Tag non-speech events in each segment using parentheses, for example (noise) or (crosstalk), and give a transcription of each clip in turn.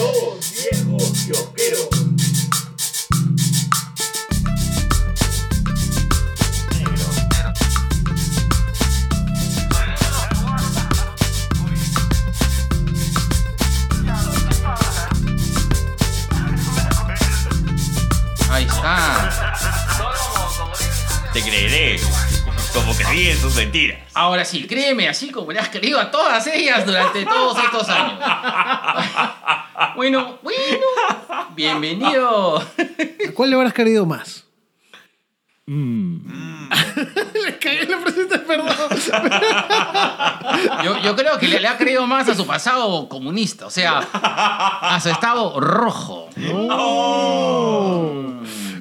Dos viejos kiosqueros. Ahí está. Te creeré. Como creí en tus mentiras. Ahora sí, créeme, así como le has creído a todas ellas durante todos estos años. (laughs) Bueno, bueno. Bienvenido. ¿A cuál le habrás querido más? (laughs) le cagué la perdón. Yo, yo creo que le, le ha creído más a su pasado comunista, o sea, a su estado rojo.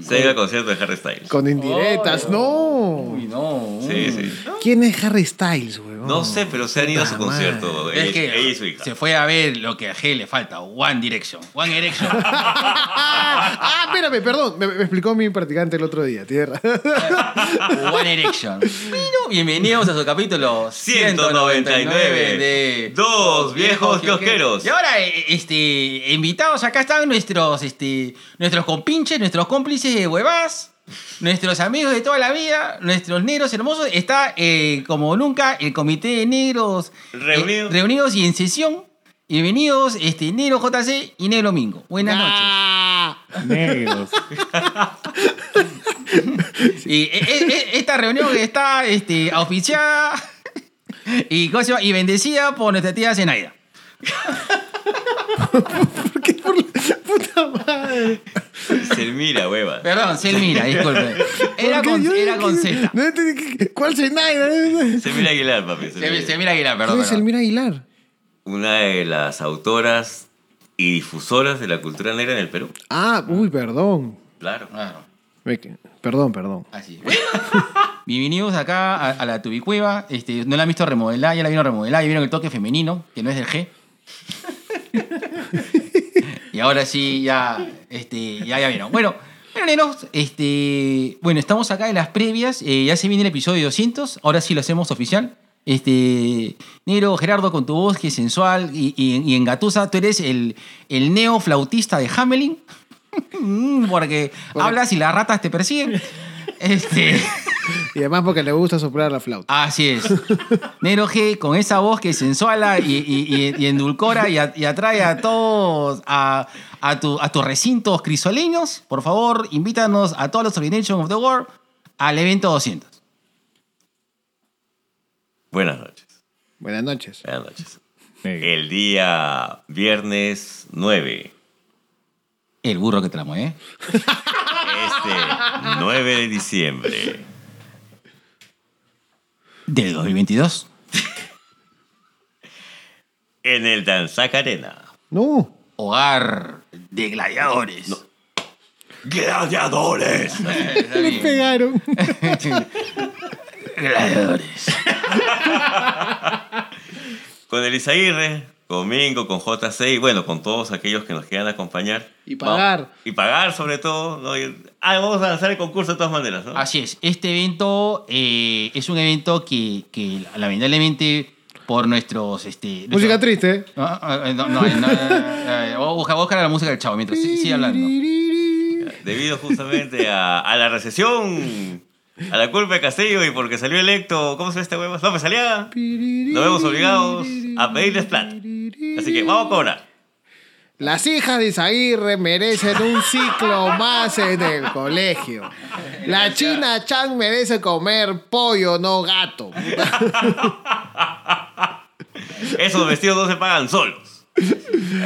Se ha ido al concierto de Harry Styles. Con indirectas, no. Uy, no. Sí, sí. ¿Quién es Harry Styles, weón? No sé, pero se han ido a su concierto. Es que ella y su hija. se fue a ver lo que a G le falta, One Direction. One Direction. (laughs) ah, espérame, perdón. Me, me explicó mi practicante el otro día, tierra. (laughs) One Direction. Bueno, bienvenidos a su capítulo 199 de Dos viejos kiosqueros. Y ahora, eh, este, invitados, acá están nuestros, este, nuestros compinches, nuestros cómplices de huevas, nuestros amigos de toda la vida, nuestros negros hermosos. Está, eh, como nunca, el comité de negros eh, Reunidos. y en sesión. Bienvenidos, este, Negro JC y Negro Mingo. Buenas noches. Negros. (laughs) Y eh, esta reunión está este, auspiciada y bendecida por nuestra tía Zenaida. (laughs) ¿Por qué por la puta madre? Se mira, hueva. Perdón, Selmira, disculpe. Era con, Yo era con Z. No entendí qué- ¿Cuál Zenaida? Se mira Aguilar, papi. Se- Selmira. Selmira Aguilar, perdón. ¿Quién es perdón. Elmira Aguilar? Una de las autoras y difusoras de la cultura negra en el Perú. Ah, uy, perdón. Claro. Claro, Me Perdón, perdón. así. Bueno, (laughs) bienvenidos acá a, a la Tubicueva. Este, no la han visto remodelar, ya la vieron remodelar, ya vieron el toque femenino, que no es del G. y ahora sí, ya, este, ya, ya vieron. Bueno, bueno, nenos, este, bueno, estamos acá en las previas. eh, ya se viene el episodio 200. Ahora sí lo hacemos oficial. Este, negro Gerardo, con tu voz que es sensual y, y, y engatusa, tú eres el, el neoflautista de Hamelin. (laughs) Mm, Porque hablas y las ratas te persiguen. Este, (laughs) Y además porque le gusta soplar la flauta. así es. Negro G, con esa voz que sensuala y, y, y- y endulcora y, a- y atrae a todos a, a, tu- a tus recintos crisoleños, por favor, invítanos a todos los Ordination of the World al evento 200. Buenas noches. Buenas noches. Buenas noches. El día viernes 9. El burro que tramo, ¿eh? Este 9 de diciembre. Del 2022. En el Danzac Arena. No. Hogar de gladiadores. ¡Gladiadores! (laughs) Está Le pegaron. (laughs) Gladiadores. Con el Isaguirre, con Mingo, con JC y bueno, con todos aquellos que nos quieran acompañar. Y pagar. Y pagar sobre todo. ¿no? Y- ah, vamos a lanzar el concurso de todas maneras, ¿no? Así es, este evento eh, es un evento que, que lamentablemente por nuestros... Este, Música triste. Ah, ah, No, no, no, no, eh, voy a buscar- voy a buscar la música del chavo mientras sigue hablando. Debido justamente a, a la recesión, a la culpa de Castillo y porque salió electo, ¿cómo se llama este huevo? López Aliaga. Nos vemos obligados a pedirles plata. Así que vamos a cobrar. Las hijas de Isaguirre merecen un ciclo más en el colegio. La China Chan merece comer pollo, no gato. (laughs) Esos vestidos no se pagan solos.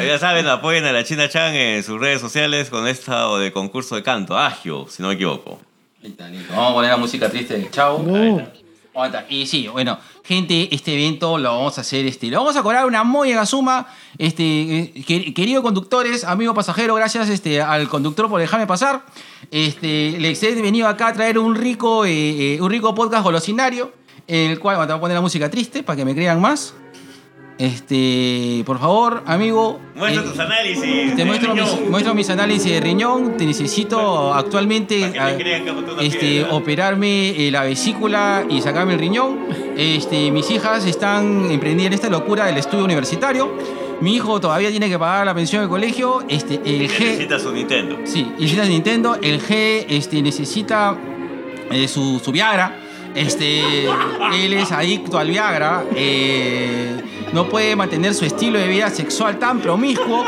Ya saben, apoyen a la China Chan en sus redes sociales con esta de concurso de canto, Agio, si no me equivoco. Listo. Vamos a poner la música triste del chavo. No. Y sí, bueno, gente, este evento lo vamos a hacer, este, lo vamos a cobrar una muy suma. Este, eh, quer- querido conductores, amigo pasajero, gracias este, al conductor por dejarme pasar. Este, les he venido acá a traer un rico, eh, eh, un rico podcast golosinario, en el cual, bueno, te voy a poner la música triste para que me crean más. Este, por favor, amigo. Muestra eh, tus análisis. te muestro mis, riñón. muestro mis análisis de riñón. Te necesito actualmente una este, operarme eh, la vesícula y sacarme el riñón. Este, mis hijas están emprendiendo esta locura del estudio universitario. Mi hijo todavía tiene que pagar la pensión del colegio. Este, el G. Necesita su Nintendo. Sí, necesita Nintendo. El G este, necesita eh, su, su Viagra. Este, él es adicto al Viagra. eh, no puede mantener su estilo de vida sexual tan promiscuo.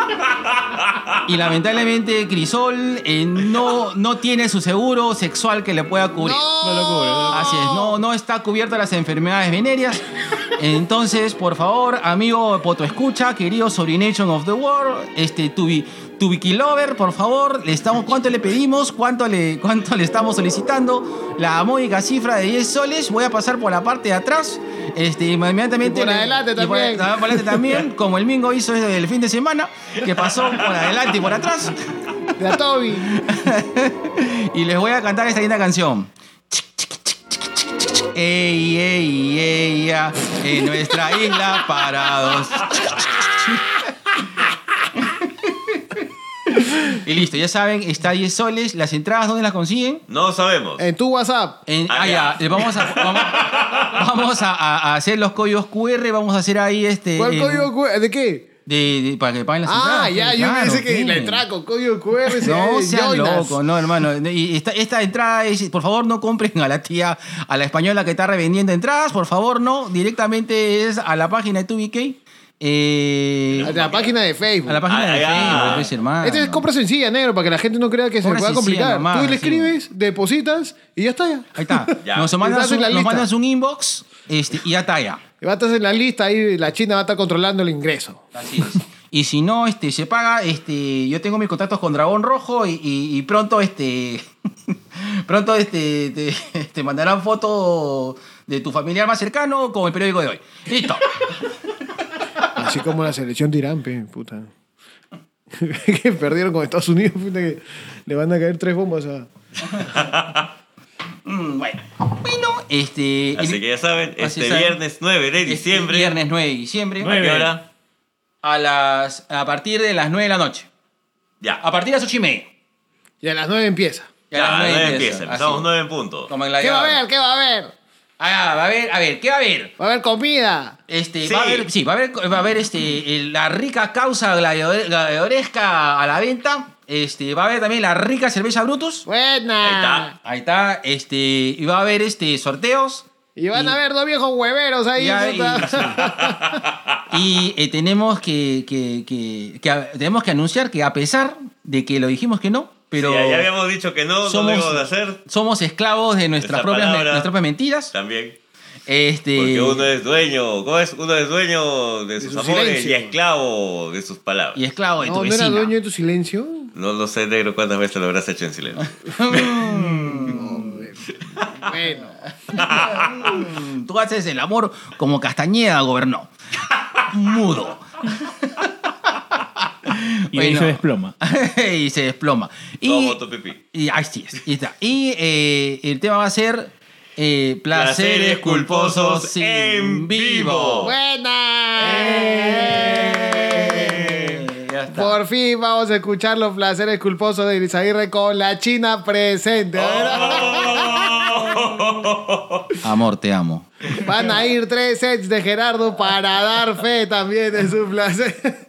Y lamentablemente Crisol eh, no, no tiene su seguro sexual que le pueda cubrir. No lo cubre. no lo- Así es, no, no está cubierta las enfermedades venéreas. Entonces, por favor, amigo Poto Escucha, querido Sobrination of the World, este, Tubi, Tubiki Lover, por favor, le estamos, ¿cuánto le pedimos? ¿Cuánto le, ¿Cuánto le estamos solicitando? La módica cifra de 10 soles. Voy a pasar por la parte de atrás. Este, Y inmediatamente. por le- adelante y por- también. por adelante también, (laughs) como el Mingo hizo el fin de semana, que pasó por adelante y por atrás. De a Toby. (laughs) Y les voy a cantar esta linda canción. Ey, ey, ey, en nuestra isla parados. Y listo, ya saben, está a 10 soles. Las entradas, ¿dónde las consiguen? No sabemos. En tu WhatsApp. En- Ah, ah, ya. Vamos, a, vamos, vamos a, hacer los códigos QR, vamos a hacer ahí este... ¿Cuál código QR? ¿De qué? de- de- para que paguen las entradas. Ah, ya, pues, yo claro, pensé que ¿qué? la entrada con código QR No Joinas. loco, no, hermano. Y esta, esta entrada es, por favor, no compren a la tía, a la española que está revendiendo entradas, por favor, no. Directamente es a la página de 2BK. Eh, A la página de Facebook. a la página Ah, de ya. Facebook, pues, hermano. Este es compra sencilla, negro, para que la gente no crea que se pueda sencilla complicar. nomás, Tú le sí. escribes, depositas y ya está ya. Ahí está. (laughs) Ya. Nos, mandas Estás en un, la nos lista. mandas un inbox este, y ya está ya. Y va a estar en la lista ahí, la China va a estar controlando el ingreso. Así es. Y si no, este, se paga, este, yo tengo mis contactos con Dragón Rojo y, y- y pronto, este, (laughs) pronto, este, te, (laughs) te mandarán fotos de tu familiar más cercano con el periódico de hoy. Listo. Así como la selección de Irán, pe, puta. (laughs) que perdieron con Estados Unidos, puta, que le van a caer tres bombas a... (laughs) Mm, bueno. Bueno, este. Así el- que ya saben, este saben. viernes 9 de este diciembre. Viernes 9 de diciembre. ¿A Nueve. qué hora? A las. A partir de las 9 de la noche. Ya. A partir de las 8 y media. Y a las nueve empieza. Y a Ya, las a las 9 9 empieza, empieza. Empezamos 9 en punto. ¿Qué va a haber? ¿Qué va a haber? Ah, va a haber, a ver, ¿qué va a haber? Va a haber comida. Este, Sí. va a haber, sí, va a haber, va a haber este, la rica causa gladiador- gladiadoresca a la venta. Este, va a haber también la rica cerveza Brutus. Buena. Ahí está. Ahí está, este, y va a haber este sorteos. Y van a ver dos viejos hueveros ahí. Y, puta. (laughs) y, eh, tenemos que, que- que- tenemos que anunciar que a pesar de que lo dijimos que no, pero Sí, ya habíamos dicho que no, no somos, íbamos a hacer. somos esclavos de nuestras Nuestra propias, palabra. nuestras propias mentiras. También. Este, Porque uno es dueño, ¿cómo es? Uno es dueño de sus su amores silencio. y esclavo de sus palabras. y esclavo de No, tu ¿no era dueño de tu silencio? No lo sé, negro, cuántas veces lo habrás hecho en silencio. (laughs) Bueno. (laughs) Tú haces el amor como Castañeda gobernó. Mudo. Y ahí se desploma. (laughs) y se desploma. Y, tu pipí. y ahí sí es. Y, está. Y, eh, el tema va a ser eh, placeres Placeres culposos culposos en en vivo. ¡Buena! Eh, ya está. Por fin vamos a escuchar los placeres culposos de Elisaguirre con la China presente. Ver. Amor, te amo. Van a ir tres sets de Gerardo para dar fe también de su placer.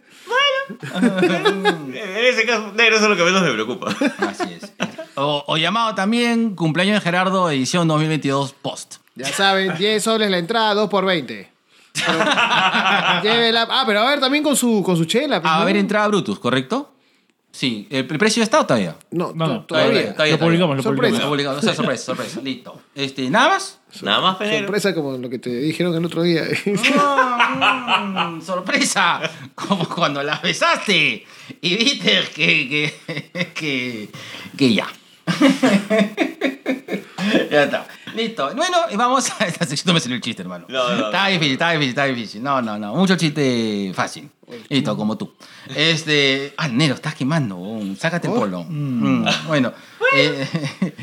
En ese caso, negro, eso es lo que menos me preocupa. Así es. O, o llamado también cumpleaños de Gerardo, edición 2022 post. Ya saben, 10 soles la entrada, 2 por 20. Pero- llévela- Ah, pero a ver, también con su, con su chela. pues, A ¿no? ver, entrada Brutus, ¿correcto? Sí. ¿El, precio está todavía? No, No, to- no, todavía. Lo publicamos, lo Sorpresa. Está publicamos. publicado. O sea, sorpresa, sorpresa. Listo. Este, ¿Nada más? Nada más, negro. Sorpresa como lo que te dijeron el otro día. Mm, sorpresa, como cuando la besaste y viste que, que, (laughs) que, que ya. (laughs) ya está. Listo. Bueno, y vamos a esta sección. No me salió el chiste, hermano. No, no. Está difícil, está difícil, está difícil. No, no, no. Mucho chiste fácil. Listo, como tú. Este. Ah, Nero, estás quemando. oh, Sácate el polo. Mm, Bueno. eh,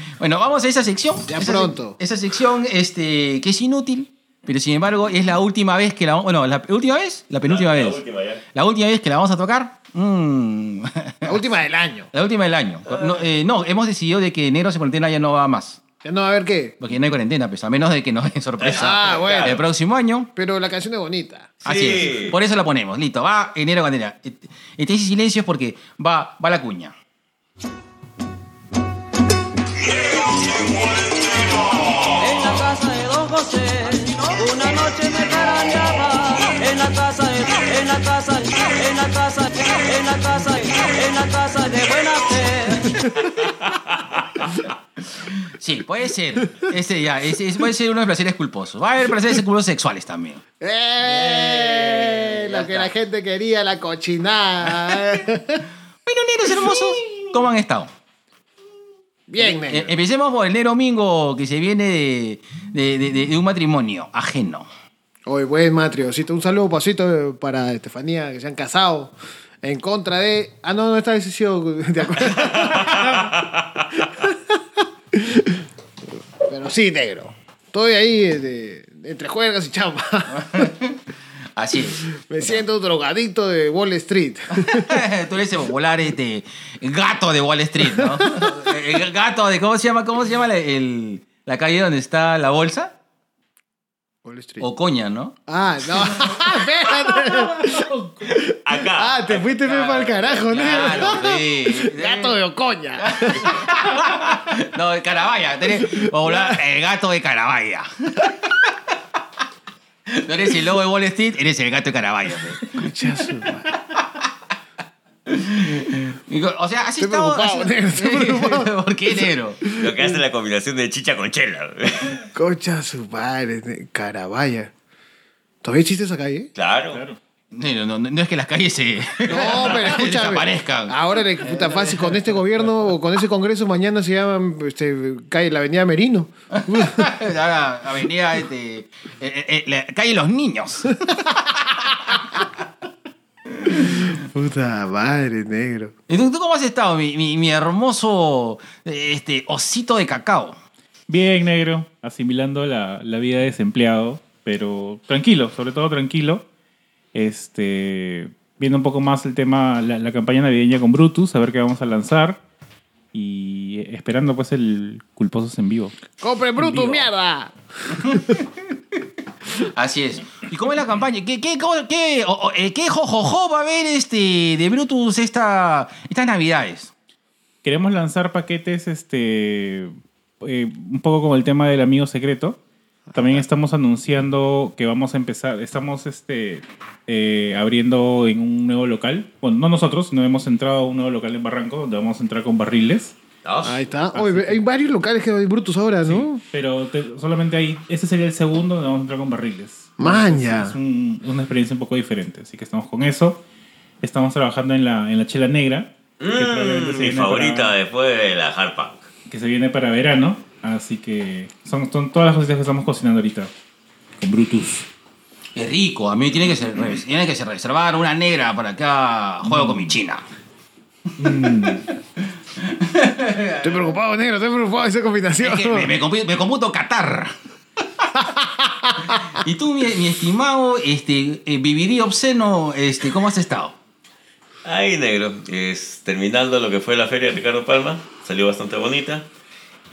(laughs) bueno, vamos a esa sección. Ya Esa- pronto. Esa sección este, que es inútil, pero sin embargo es la última vez que la. Bueno, la última vez, la penúltima La- la vez. última ya. La última vez que la vamos a tocar. mm, La última del año. la última del año. No, eh, no, hemos decidido de que enero se cuarentena ya no va más. Ya no va a haber qué. Porque no hay cuarentena, pues, a menos de que nos den sorpresa. Ah, bueno. El próximo año. Pero la canción es bonita. Así Sí. es. Por eso la ponemos. Listo. Va enero candela. Este dice silencio es porque va, va la cuña. En la casa de Don José, una noche me carañaba. En la casa de, en la casa, en la casa, en la casa, en la casa de buena fe. (laughs) Sí, puede ser. Ese ya, ese, ese puede ser uno de los placeres culposos. Va a haber placeres culposos sexuales también. ¡Eh! Lo que la gente quería, la cochinada. (laughs) Bueno, negros hermosos, ¿cómo han estado? Bien, Eh, negro. empecemos por el negro mingo que se viene de, de- de- de- de un matrimonio ajeno. Hoy, buen matriocito. Un saludo, pasito, para Estefanía, que se han casado en contra de. Ah, no, no está decisión. (laughs) De acuerdo. (laughs) Pero sí, negro. Estoy ahí entre juegas y chamba. (laughs) Así es. Me siento un drogadicto de Wall Street. (laughs) Tú eres el popular este, gato de Wall Street, ¿no? (laughs) El gato de, ¿cómo se llama? ¿Cómo se llama el- la calle donde está la bolsa? Wall Street. Ocoña, ¿no? Ah, no. Espérate. (laughs) Acá. Ah, te fuiste para el carajo, negro. Claro, sí. Gato de Ocoña. (laughs) No, de Carabaya. Tenés popular, el gato de Carabaya. (laughs) No eres el lobo de Wall Street, eres el gato de Carabaya. pe. O sea, así Estoy estamos. preocupado, así- negro, (laughs) estoy preocupado. (laughs) ¿Por qué negro? Lo que hace la combinación de chicha con chela. (laughs) Concha su madre, ne- Carabaya. ¿Todavía existe esa calle? Claro. No, no, no es que las calles se No, pero escúchame. desaparezcan. Ahora le puta fácil con este gobierno o con ese congreso mañana se llama este, calle la Avenida Merino. Ahora, avenida, este, eh, eh, eh, la calle Los Niños. Puta madre, negro. ¿Y tú, tú cómo has estado, mi, mi- mi hermoso este, osito de cacao? Bien, negro, asimilando la, la vida de desempleado, pero tranquilo, sobre todo tranquilo. Este, viendo un poco más el tema, la, la campaña navideña con Brutus, a ver qué vamos a lanzar. Y esperando pues el Culposos en vivo. ¡Compre Brutus, vivo. mierda! (laughs) Así es. ¿Y cómo es la campaña? ¿Qué, qué, cómo- qué, o- o, eh, qué jojojo va a haber este, de Brutus esta, estas navidades? Queremos lanzar paquetes, este, eh, un poco como el tema del amigo secreto. También estamos anunciando que vamos a empezar, estamos este, eh, abriendo en un nuevo local. Bueno, no nosotros, sino hemos entrado a un nuevo local en Barranco, donde vamos a entrar con barriles. Ahí está. Oye, hay varios locales que hay Brutus ahora, ¿no? Pero te- solamente ahí, ese sería el segundo donde vamos a entrar con barriles. Maña. Es, es un- una experiencia un poco diferente, así que estamos con eso. Estamos trabajando en la, en la chela negra. que probablemente se Mm, mi viene favorita para- después de la hard punk. que se viene para verano. Así que son, son todas las cositas que estamos cocinando ahorita. Con Brutus. Es rico, a mí tiene que, ser, tiene que ser reservar una negra para acá juego con mi china. (laughs) Estoy preocupado, negro, estoy preocupado de esa combinación. Es que me, me compu- me computo Qatar. (laughs) y tú, mi, mi estimado este, eh, vivirí obsceno, este, ¿cómo has estado? Ahí, negro. Es, terminando lo que fue la feria de Ricardo Palma. Salió bastante bonita.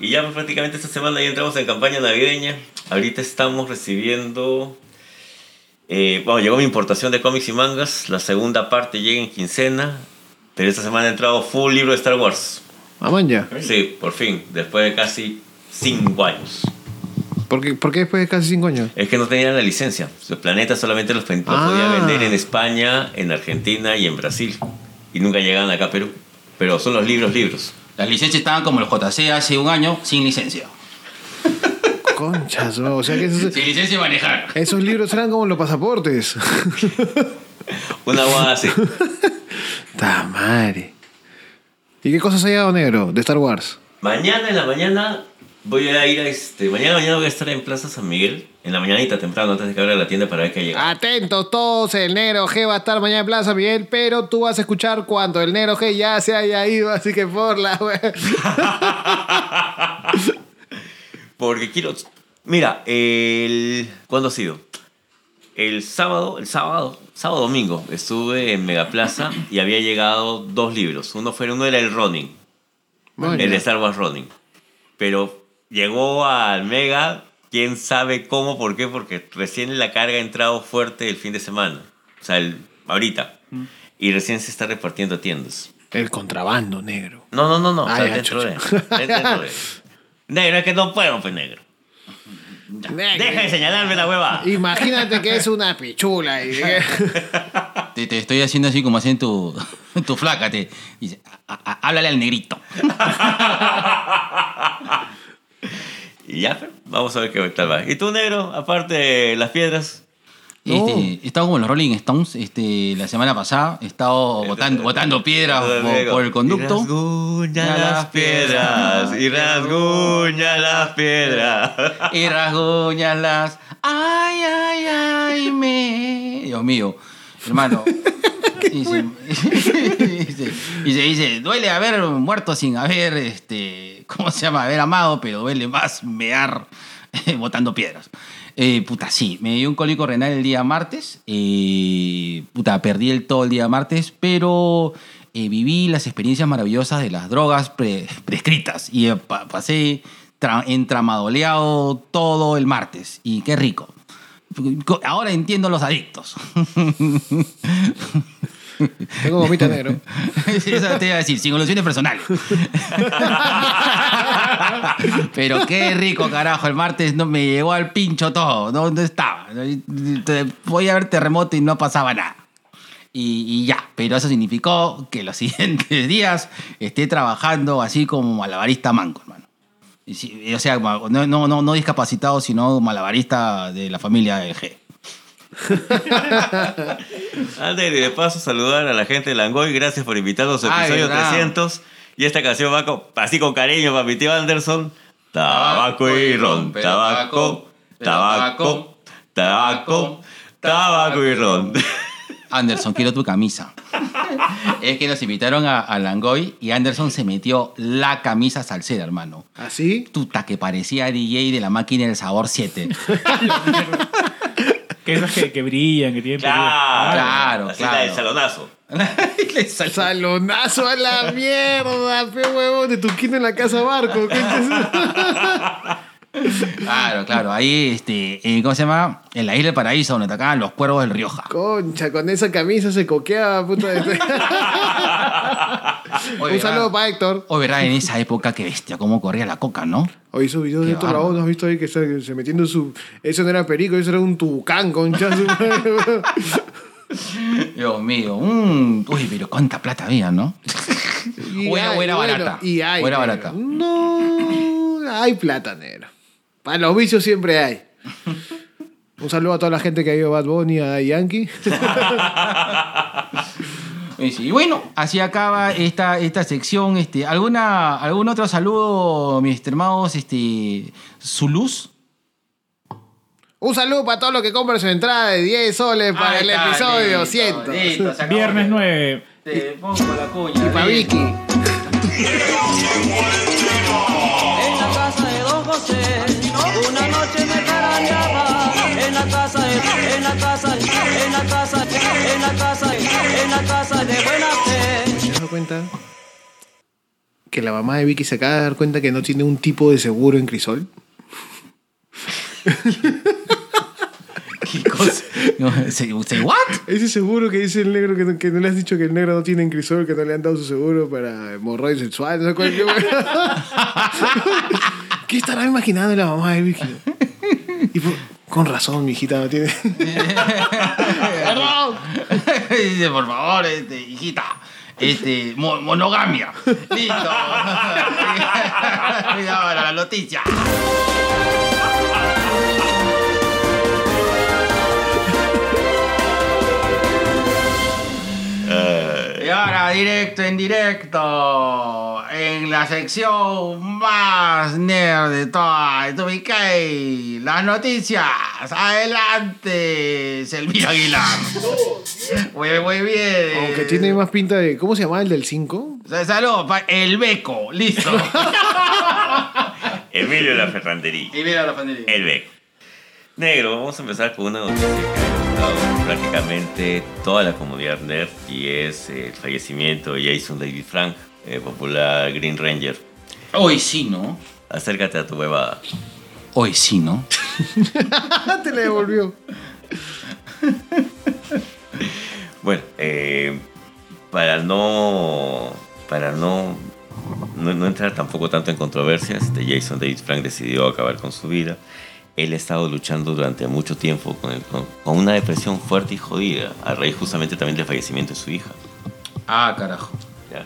Y ya pues, prácticamente esta semana ya entramos en campaña navideña. Ahorita estamos recibiendo... eh, bueno, llegó mi importación de cómics y mangas. La segunda parte llega en quincena. Pero esta semana ha entrado full libro de Star Wars. Mamán ya. Sí, por fin. Después de casi cinco años. ¿Por qué, por qué después de casi cinco años? Es que no tenían la licencia. Los planetas solamente los, los Ah. podía vender en España, en Argentina y en Brasil. Y nunca llegaban acá a Perú. Pero son los libros, libros. Las licencias estaban como los JC hace un año, sin licencia. (laughs) Conchas, ¿no? o sea que esos, Sin licencia de manejar. esos libros eran como los pasaportes. (laughs) Una guada así. (laughs) Ta madre. ¿Y qué cosas hay dado negro de Star Wars? Mañana en la mañana voy a ir a este. Mañana mañana voy a estar en Plaza San Miguel. En la mañanita temprano, antes de que abra la tienda para ver qué llega. Atentos todos, el negro G va a estar mañana en Plaza Miguel, pero tú vas a escuchar cuando el negro G ya se haya ido, así que por la we- (laughs) Porque quiero. Mira, el. ¿Cuándo ha sido? El sábado, el sábado, sábado domingo, estuve en Megaplaza y había llegado dos libros. Uno fue uno era el Ronin. Maña. El de Star Wars Running. Pero llegó al Mega, quién sabe cómo, por qué, porque recién la carga ha entrado fuerte el fin de semana. O sea, el- ahorita. Y recién se está repartiendo a tiendas. El contrabando negro. No, no, no, no. Ah, o sea, dentro de. Dentro de. Negro, es que no puedo, pues negro. Negro. Deja de señalarme la hueva. Imagínate que es una pichula. Y (laughs) Te, te estoy haciendo así como hacen tu, tu flaca. Te dice, "A- a- háblale al negrito. (laughs) Y ya, vamos a ver qué tal va. ¿Y tú, negro? Aparte de las piedras. Este, he estado como los Rolling Stones este, la semana pasada. He estado botando, botando piedras por, por el Y conducto. rasguña las piedras. Y rasguña las piedras. (laughs) Y rasguñas las. Ay, ay, ay, me. Dios mío, hermano. Dice, dice, dice, dice, duele haber muerto sin haber, este, ¿cómo se llama? Haber amado, pero duele más mear botando piedras. Eh, puta, sí, me dio un cólico renal el día martes. eh, puta, perdí el todo el día martes, pero eh, viví las experiencias maravillosas de las drogas pre- prescritas y eh, pa- pasé tra- entramadoleado todo el martes. Y qué rico. Ahora entiendo los adictos. (laughs) Tengo gomita negro. (laughs) Eso te iba a decir, sin ilusiones personales. (laughs) Pero qué rico, carajo. El martes no me llegó al pincho todo. ¿Dónde estaba? Voy a ver terremoto y no pasaba nada. Y, y ya, pero eso significó que los (laughs) siguientes días esté trabajando así como malabarista manco, hermano. Sí, o sea, no, no, no, no discapacitado, sino malabarista de la familia del G. (laughs) Antes de paso saludar a la gente de Langoy, gracias por invitarnos Ay, episodio verdad. 300. Y esta canción va con- así con cariño para mi tío Anderson. Tabaco y ron, tabaco, tabaco, tabaco, tabaco y ron. (laughs) Anderson, quiero tu camisa. es que nos invitaron a, a Langoy y Anderson se metió la camisa salsera, hermano. ¿Así? Tuta, que parecía DJ de la máquina del sabor 7. (laughs) Que esas que, que brillan, que tienen Claro, Claro, así claro. la del salonazo. (laughs) Salonazo a la mierda, pe huevón, de tu quinto en la casa barco. ¿Qué (laughs) claro, claro. Ahí, este, eh, ¿cómo se llama? En la isla del paraíso, donde atacaban los cuervos del Rioja. Concha, con esa camisa se coqueaba, puta. (laughs) (laughs) Oye, Un saludo para Héctor. O verá en esa época que bestia, cómo corría la coca, ¿no? Hoy esos videos de Héctor. Lavoe, ¿no has visto ahí que se, se metiendo su... Eso no era perico, eso era un tucán, concha. (laughs) Dios mío. mm, Uy, pero cuánta plata había, ¿no? Y O era- o hay, era bueno, barata. Y hay, O era negro. barata. No, hay plata, negro. Para los vicios siempre hay. Un saludo a toda la gente que ha ido a Bad Bunny, a Yankee. (laughs) Y bueno, así acaba esta, esta sección. Este, ¿alguna, ¿Algún otro saludo, mis hermanos? Este, ¿Zuluz? Un saludo para todos los que compran su entrada de 10 soles para Ahí el está, episodio listo, 100. listo, se acabó. Viernes 9. Te pongo la cuña. Y para. Vicky. En la casa de Don José, casa, en la casa de buena fe. ¿Te has dado cuenta? Que la mamá de Vicky se acaba de dar cuenta que no tiene un tipo de seguro en Crisol. ¿Qué cosa? ¿se- se- ¿What? Ese seguro que dice el negro que no, que no le has dicho que el negro no tiene en Crisol, que no le han dado su seguro para hemorroides sexual, no sé cualquier ¿Qué estará imaginando la mamá de Vicky? Y por- con razón, mi hijita no tiene. (laughs) Perdón. (laughs) Dice, por favor, este, hijita. Este, mo- monogamia. (laughs) Listo. (laughs) y ahora la noticia. Ahora, directo, en directo, en la sección más nerd de toda Tubicay, las noticias. Adelante, Selvi Aguilar. (laughs) Muy, muy bien. Aunque tiene más pinta de. ¿Cómo se llama el del 5? Saludos, el beco, listo. (laughs) (laughs) Emilio La Ferrandería. y mira la. El Beco. Negro, vamos a empezar con una noticia que ha gustado prácticamente toda la comunidad nerd y es el fallecimiento de Jason David Frank, eh, popular Green Ranger. Hoy sí, ¿no? Acércate a tu huevada. Hoy sí, ¿no? (laughs) Te le devolvió. Bueno, eh, para no. Para no, no. no entrar tampoco tanto en controversias, este Jason David Frank decidió acabar con su vida. Él ha estado luchando durante mucho tiempo con, el- con- con una depresión fuerte y jodida, a raíz justamente también del fallecimiento de su hija. Ah, carajo. ¿ya?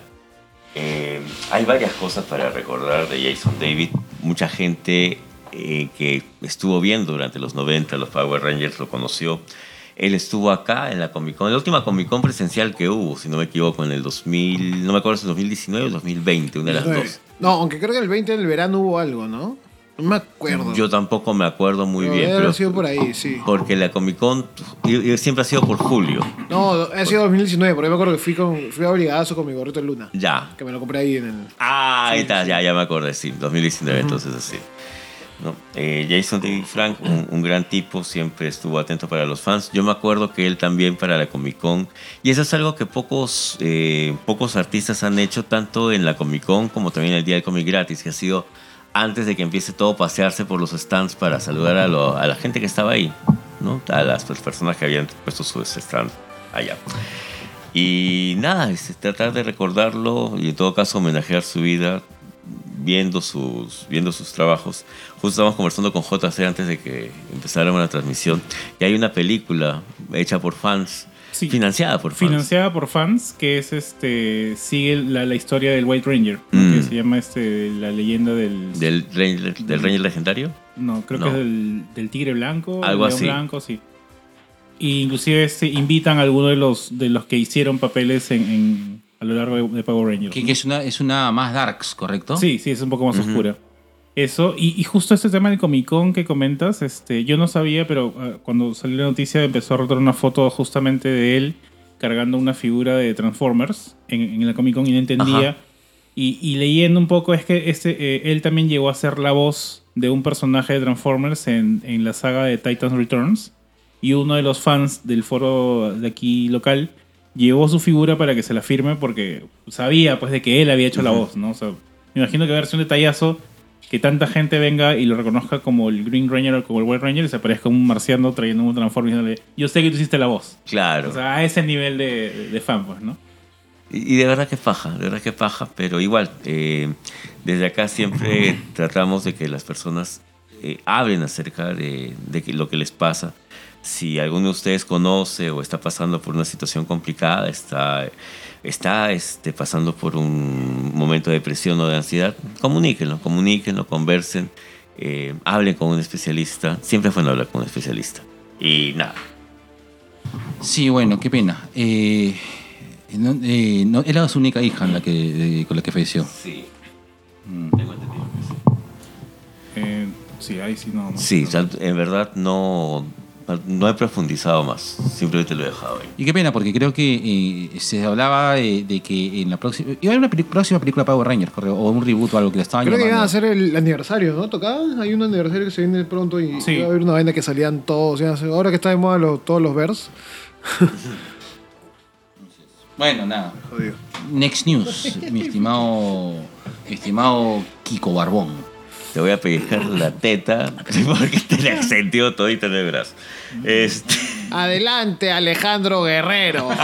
Eh, hay varias cosas para recordar de Jason David. Mucha gente eh, que estuvo viendo durante los 90 los Power Rangers lo conoció. Él estuvo acá en la Comic Con, la última Comic Con presencial que hubo, si no me equivoco, en el 2000, no me acuerdo si es 2019 o 2020, una de las dos. No, aunque creo que el 20 del verano hubo algo, ¿no? No me acuerdo. Yo tampoco me acuerdo muy Pero bien, pero sido por ahí, sí. porque la Comic Con siempre ha sido por julio. No, ha sido 2019, porque yo me acuerdo que fui, con, fui obligadazo con mi gorrito de luna. Ya, Que me lo compré ahí en el... Ah, ahí está, ya, ya me acordé, sí, 2019, entonces así. ¿no? Eh, Jason David Frank, un, un gran tipo, siempre estuvo atento para los fans. Yo me acuerdo que él también para la Comic Con, y eso es algo que pocos, eh, pocos artistas han hecho, tanto en la Comic Con como también en el Día del Cómic Gratis, que ha sido antes de que empiece todo pasearse por los stands para saludar a, lo- a la gente que estaba ahí, ¿no? a las personas que habían puesto su stand allá. Y nada, es tratar de recordarlo y en todo caso homenajear su vida viendo sus, viendo sus trabajos. Justo estábamos conversando con JC antes de que empezáramos la transmisión y hay una película hecha por fans, Sí. financiada por fans. Financiada por fans, que es este. Sigue la, la historia del White Ranger, ¿no? Mm. que se llama este la leyenda del. Del, Ranger- del Ranger legendario. no, creo no. que es del, del tigre blanco. Algo el león así. blanco, sí. Y inclusive este, invitan a algunos de los, de los que hicieron papeles en, en- a lo largo de, de Power Rangers. Que, ¿no? que es, una, es una más darks, ¿correcto? Sí, sí, es un poco más oscura. Eso, y, y justo este tema del Comic Con que comentas, este, yo no sabía, pero ah, cuando salió la noticia empezó a rotar una foto justamente de él cargando una figura de Transformers en, en la Comic Con y no entendía. Y, y leyendo un poco es que este, eh, él también llegó a ser la voz de un personaje de Transformers en, en la saga de Titans Returns. Y uno de los fans del foro de aquí local llevó su figura para que se la firme porque sabía pues de que él había hecho la voz, ¿no? O sea, me imagino que va a ser un detallazo que tanta gente venga y lo reconozca como el Green Ranger o como el White Ranger y se aparezca un marciano trayendo un Transformer y diciéndole, yo sé que tú hiciste la voz. Claro. O sea, a ese nivel de, de- fan, pues, ¿no? Y y de verdad que paja, de verdad que paja, pero igual, eh, desde acá siempre (laughs) tratamos de que las personas eh, hablen acerca de, de lo que les pasa. Si alguno de ustedes conoce o está pasando por una situación complicada, está, está este, pasando por un momento de depresión o de ansiedad, comuníquenlo, comuníquenlo, conversen, eh, hablen con un especialista. Siempre es bueno hablar con un especialista. Y nada, Sí, bueno, qué pena. Eh, no, eh, no- era su única hija en la que, con la que falleció. sí. Mm. Tengo entendido que sí. Eh, sí, ahí sí no. no. Sí, o sea, en verdad no, no he profundizado más. Simplemente lo he dejado ahí. Y qué pena, porque creo que eh, se hablaba de, de que en la próxima. Iba a haber una próxima película Power Rangers, correo, o un reboot o algo que la estaban Creo que iban a hacer el aniversario, ¿no? ¿Tocaba? Hay un aniversario que se viene pronto y Sí. iba a haber una vaina que salían todos. iban a hacer- Ahora que está de moda los- todos los vers. (laughs) Bueno, nada. Jodido. Next News, mi estimado, mi estimado Kiko Barbón. Te voy a pellizcar la teta (laughs) porque te la extendió todito en el brazo. Este, Adelante, Alejandro Guerrero. (laughs)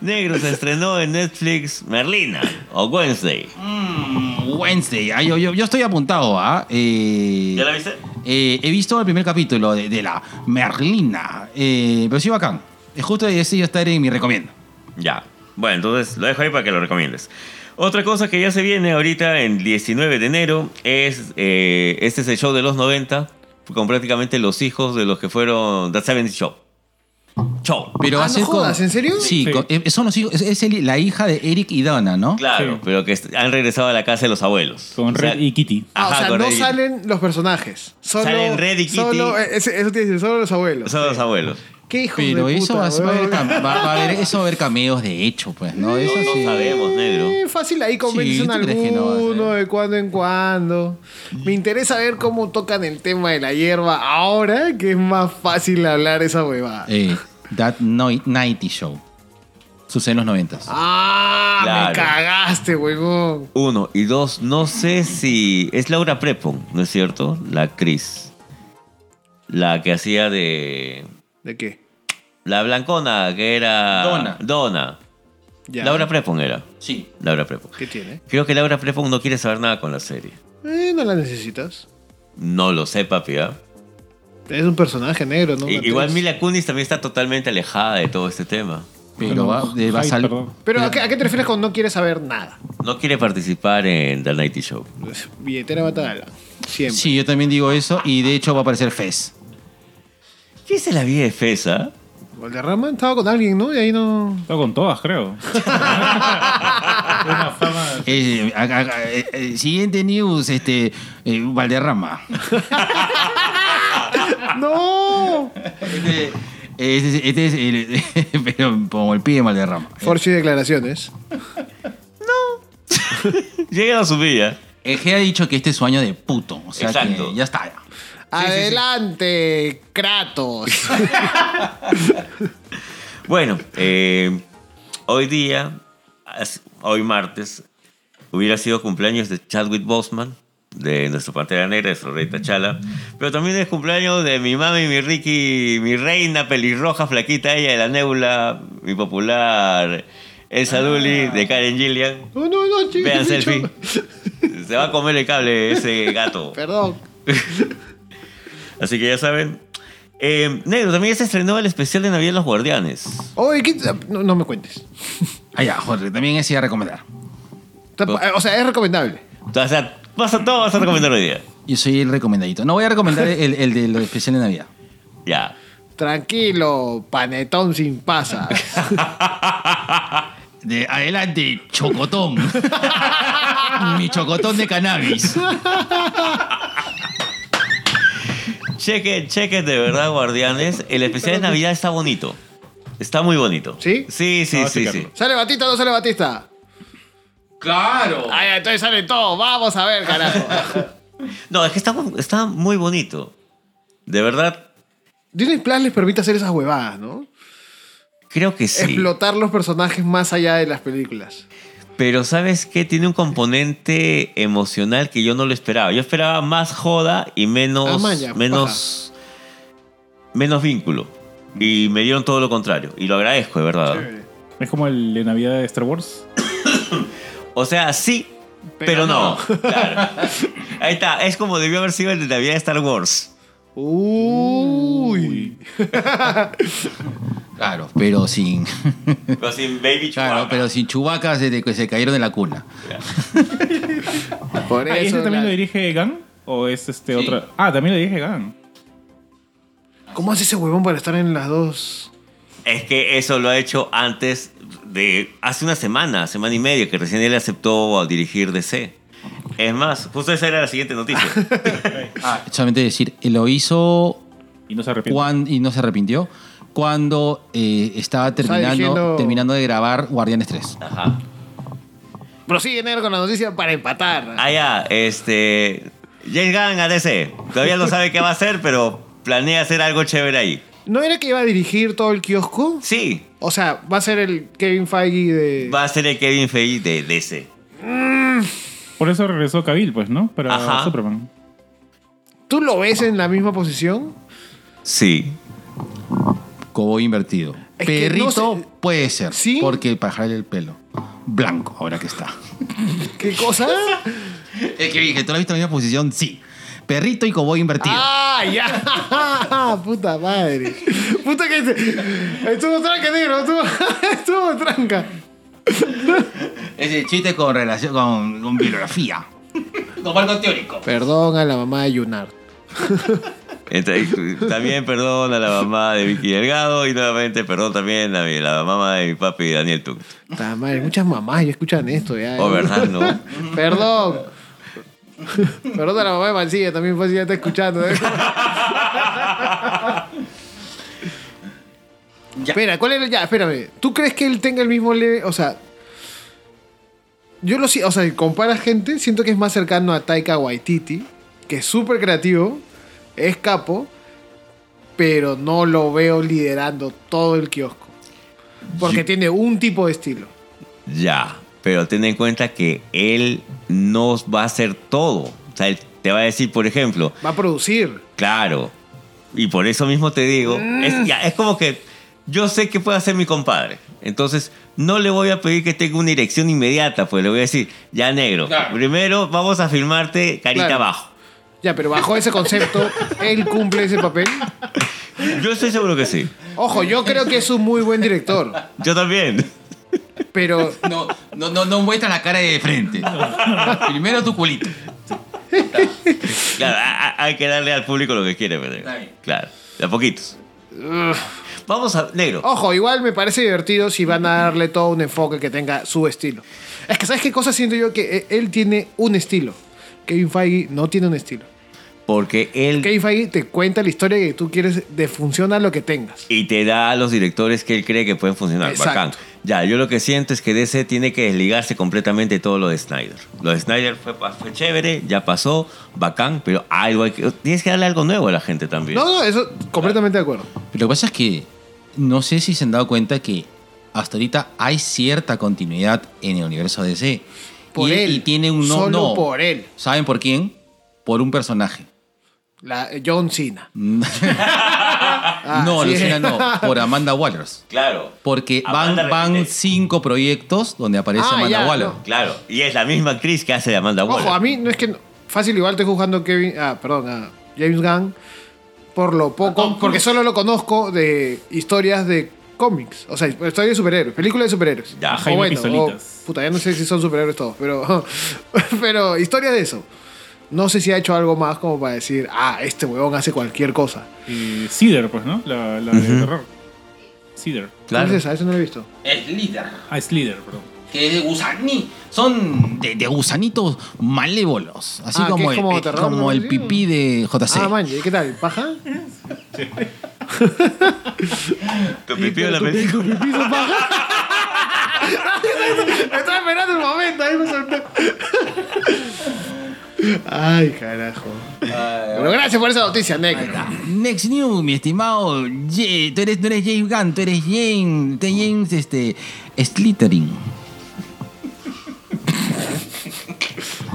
negro se estrenó en Netflix Merlina o Wednesday. Mm, Wednesday. Ah, yo, yo, yo estoy apuntado, ¿ah? Eh, ¿Ya la viste? eh, he visto el primer capítulo de, de la Merlina. Eh, pero sí, bacán. Es justo ese ya estar en mi recomiendo. Ya. Bueno, entonces lo dejo ahí para que lo recomiendes. Otra cosa que ya se viene ahorita en 19 de enero es eh, este es el show de los 90 con prácticamente los hijos de los que fueron The 70 Show. Show. Pero Ah, no jodas, ¿en serio? Sí, Sí. con- eh, son los hijos. Es, es el- la hija de Eric y Donna, ¿no? Claro, Sí. pero que han regresado a la casa de los abuelos. Con O sea, Red y Kitty. Ah, o sea, con no Red y- salen los personajes. Solo, Salen Red y Kitty. Solo, eh, ese- eso tiene que decir, solo los abuelos. Son los abuelos. ¿Qué hijos Pero de eso puta, va, va a haber, weón? cam- va- va a haber- eso va a haber cameos de hecho, pues, ¿no? Eso No sí. sabemos, negro. Fácil ahí convencen Sí, ¿tú crees que no alguno ser? de cuando en cuando. Me interesa ver cómo tocan el tema de la hierba ahora, que es más fácil hablar esa huevada. Eh, That Noi- 90 Show. Sucede en los noventas. Ah, me cagaste, huevón. Uno. Y dos, no sé si. Es Laura Prepon, ¿no es cierto? La actriz. La que hacía de. ¿De qué? La blancona, que era. Donna. Donna. Ya. Laura Prepon era. Sí. Laura Prepon. ¿Qué tiene? Creo que Laura Prepon no quiere saber nada con la serie. Eh, no la necesitas. No lo sé, papi. ¿ah? Es un personaje negro, ¿no? Igual. Mila Kunis también está totalmente alejada de todo este tema. Pero va, de- va a Ay, salir. perdón. Pero ¿a qué, a qué te refieres con no quieres saber nada? No quiere participar en The Nighty Show. Billetera batalla. Siempre. Sí, yo también digo eso. Y de hecho va a aparecer Fez. ¿Qué se la vida de Fesa? Valderrama estaba con alguien, ¿no? Y ahí no. Estaba con todas, creo. (laughs) Una fama. Eh, eh, eh, siguiente news, este. eh, Valderrama. (laughs) ¡No! Este, este- este es el. (laughs) pero como el pie de Valderrama. Forchi declaraciones. Llega a su vida. El G ha dicho que este es su año de puto. O sea Exacto. que ya está. ya. Adelante, Kratos. (laughs) Bueno, eh, hoy día, hoy martes, hubiera sido cumpleaños de Chadwick Boseman, de nuestro Pantera Negra, de rey Chala, pero también es cumpleaños de mi mami, mi Ricky, mi reina pelirroja, flaquita ella de la Nebula, mi popular Elsa Dooley, de Karen Gillian. No, no, no. Vean selfie. Se va a comer el cable ese gato. Perdón. (laughs) Así que ya saben. Eh, Negro, también ya se estrenó el especial de Navidad de los Guardianes. Oye, ¿qué- no, no me cuentes. Ah, ya, Jorge, también iba a recomendar. O sea, es recomendable. O sea, vas a, todo vas a recomendar hoy día. Yo soy el recomendadito. No voy a recomendar el, el de lo especial de Navidad. Ya. Tranquilo, panetón sin pasas. (laughs) De adelante, chocotón. (laughs) Mi chocotón de cannabis. (laughs) Cheque, cheque de verdad, Guardianes. El especial de Navidad está bonito. Está muy bonito. ¿Sí? Sí, sí, Vamos a sí, checarlo. sí. ¿Sale Batista o no sale Batista? Claro. Ay, entonces sale todo. Vamos a ver, carajo. (laughs) No, es que está, está muy bonito. De verdad, Disney Plus les permite hacer esas huevadas, ¿no? creo que sí. Explotar los personajes más allá de las películas. Pero ¿sabes qué? Tiene un componente emocional que yo no lo esperaba. Yo esperaba más joda y menos, Ah, menos, menos vínculo. Y me dieron todo lo contrario. Y lo agradezco, de verdad. Es como el de Navidad de Star Wars. (coughs) O sea, sí, pero, Pero no. no. Claro. (laughs) Ahí está. Es como debió haber sido el de Navidad de Star Wars. Uy. (laughs) Claro, pero sin. (laughs) Pero sin Baby Claro, Chewbacca. pero sin chubacas desde que se cayeron de la cuna. (laughs) Por Ah, ¿y eso. ese también la- lo dirige Gunn? ¿O es este otra? Ah, también lo dirige Gunn. ¿Cómo hace ese huevón para estar en las dos? Es que eso lo ha hecho antes de hace una semana, semana y media, que recién él aceptó a dirigir DC. Es más, justo esa era la siguiente noticia. (laughs) Ah, solamente decir, lo hizo Y no se arrepiente. cuan- y no se arrepintió cuando eh, estaba terminando, terminando de grabar Guardianes 3. Ajá. Prosigue negro con la noticia para empatar. Ah, ya, este. James Gunn a DC. Todavía no sabe qué va a hacer, pero planea hacer algo chévere ahí. ¿No era que iba a dirigir todo el kiosco? Sí, O sea, va a ser el Kevin Feige de. va a ser el Kevin Feige de DC. Por eso regresó Cavill, pues, ¿no? Para Ajá. Superman. ¿Tú lo ves en la misma posición? Sí. Cobo invertido. Es que Perrito no sé- puede ser. ¿Sí? Porque para jalarle el pelo. Blanco, ahora que está. (laughs) ¿Qué cosa? (laughs) Es que dije, ¿tú lo has visto en la misma posición? Sí. Perrito y coboy invertido. ¡Ah, ya! (laughs) Puta madre. Puta que. se- Estuvo tranca, negro. Estuvo, estuvo tranca. (laughs) Ese chiste con relación con, con bibliografía. (laughs) con marco teórico. Perdón a la mamá de Yunar. (laughs) Entonces, también perdón a la mamá de Vicky Delgado y nuevamente perdón también a mi- la mamá de mi papi Daniel Tuc. Madre, muchas mamás ya escuchan esto ya. Oh, ¿verdad, no? Perdón. Perdón a la mamá de Mancilla, también fue si ya está escuchando. ¿eh? Espera, ¿cuál era? Ya, espérame. ¿Tú crees que él tenga el mismo leve? O sea. Yo lo siento, o sea, si comparas gente, siento que es más cercano a Taika Waititi, que es súper creativo, es capo, pero no lo veo liderando todo el kiosco. Porque Yo- tiene un tipo de estilo. Ya, pero ten en cuenta que él no va a hacer todo. O sea, él te va a decir, por ejemplo, Va a producir. claro, y por eso mismo te digo, es, ya, es como que yo sé que puede hacer mi compadre. Entonces, no le voy a pedir que tenga una dirección inmediata, pues le voy a decir, ya negro, Claro. primero vamos a filmarte carita Claro. abajo. Ya, pero bajo ese concepto, él cumple ese papel. (laughs) Yo estoy seguro que sí. Ojo, yo creo que es un muy buen director. Yo también. Pero No, no, no, no muestra la cara de frente. Primero tu culito. Claro, hay que darle al público lo que quiere, pero. Claro, de a poquitos. Vamos a. Negro. Ojo, igual me parece divertido si van a darle todo un enfoque que tenga su estilo. Es que, ¿sabes qué cosa siento yo? Que eh, él tiene un estilo. Kevin Feige no tiene un estilo. Porque él. Kevin Feige te cuenta la historia que tú quieres de funciona lo que tengas. Y te da a los directores que él cree que pueden funcionar. Exacto. Bacán. Ya, yo lo que siento es que DC tiene que desligarse completamente de todo lo de Snyder. Lo de Snyder fue, fue chévere, ya pasó, bacán, pero algo hay que. Tienes que darle algo nuevo a la gente también. No, no, eso completamente de acuerdo. Pero lo que pasa es que no sé si se han dado cuenta que hasta ahorita hay cierta continuidad en el universo DC. Por y, él. y tiene un no, Solo no. por él. ¿Saben por quién? Por un personaje. La, John Cena. (laughs) Ah, no, sí. Lucina no. Por Amanda Wallers. Claro. Porque Amanda van, van cinco proyectos donde aparece Ah, Amanda ya, Waller. no. Claro. Y es la misma actriz que hace de Amanda Waller. Ojo, a mí no es que. Fácil, igual estoy juzgando a Kevin. Ah, perdón, a James Gunn. Por lo poco. Porque solo lo conozco de historias de cómics. O sea, historias de superhéroes. Películas de superhéroes. Ya, O Jaime bueno, Pistolitas. o- puta, ya no sé si son superhéroes todos. Pero. (laughs) pero historias de eso. No sé si ha hecho algo más como para decir, ah, este huevón hace cualquier cosa. Eh, Cedar, pues, ¿no? La, la de terror. Cedar. Claro. ¿Cuál es esa? Eso no lo he visto. Es líder. Ah, Slither, perdón. Que es de gusaní. Son de, de gusanitos malévolos. Así Ah, que como, es el, como eh, terror, como ¿no? el pipí de JC. Ah, man, ¿y qué tal? ¿Paja? Tu pipí de la película. ¿Piso paja? (laughs) Estaba esperando el momento, ahí me solté. Ay, carajo. Pero gracias por esa noticia, Nick. Next News, mi estimado. Ye- tú eres, no eres James Gunn, tú eres James, tú eres James este, Slytherin.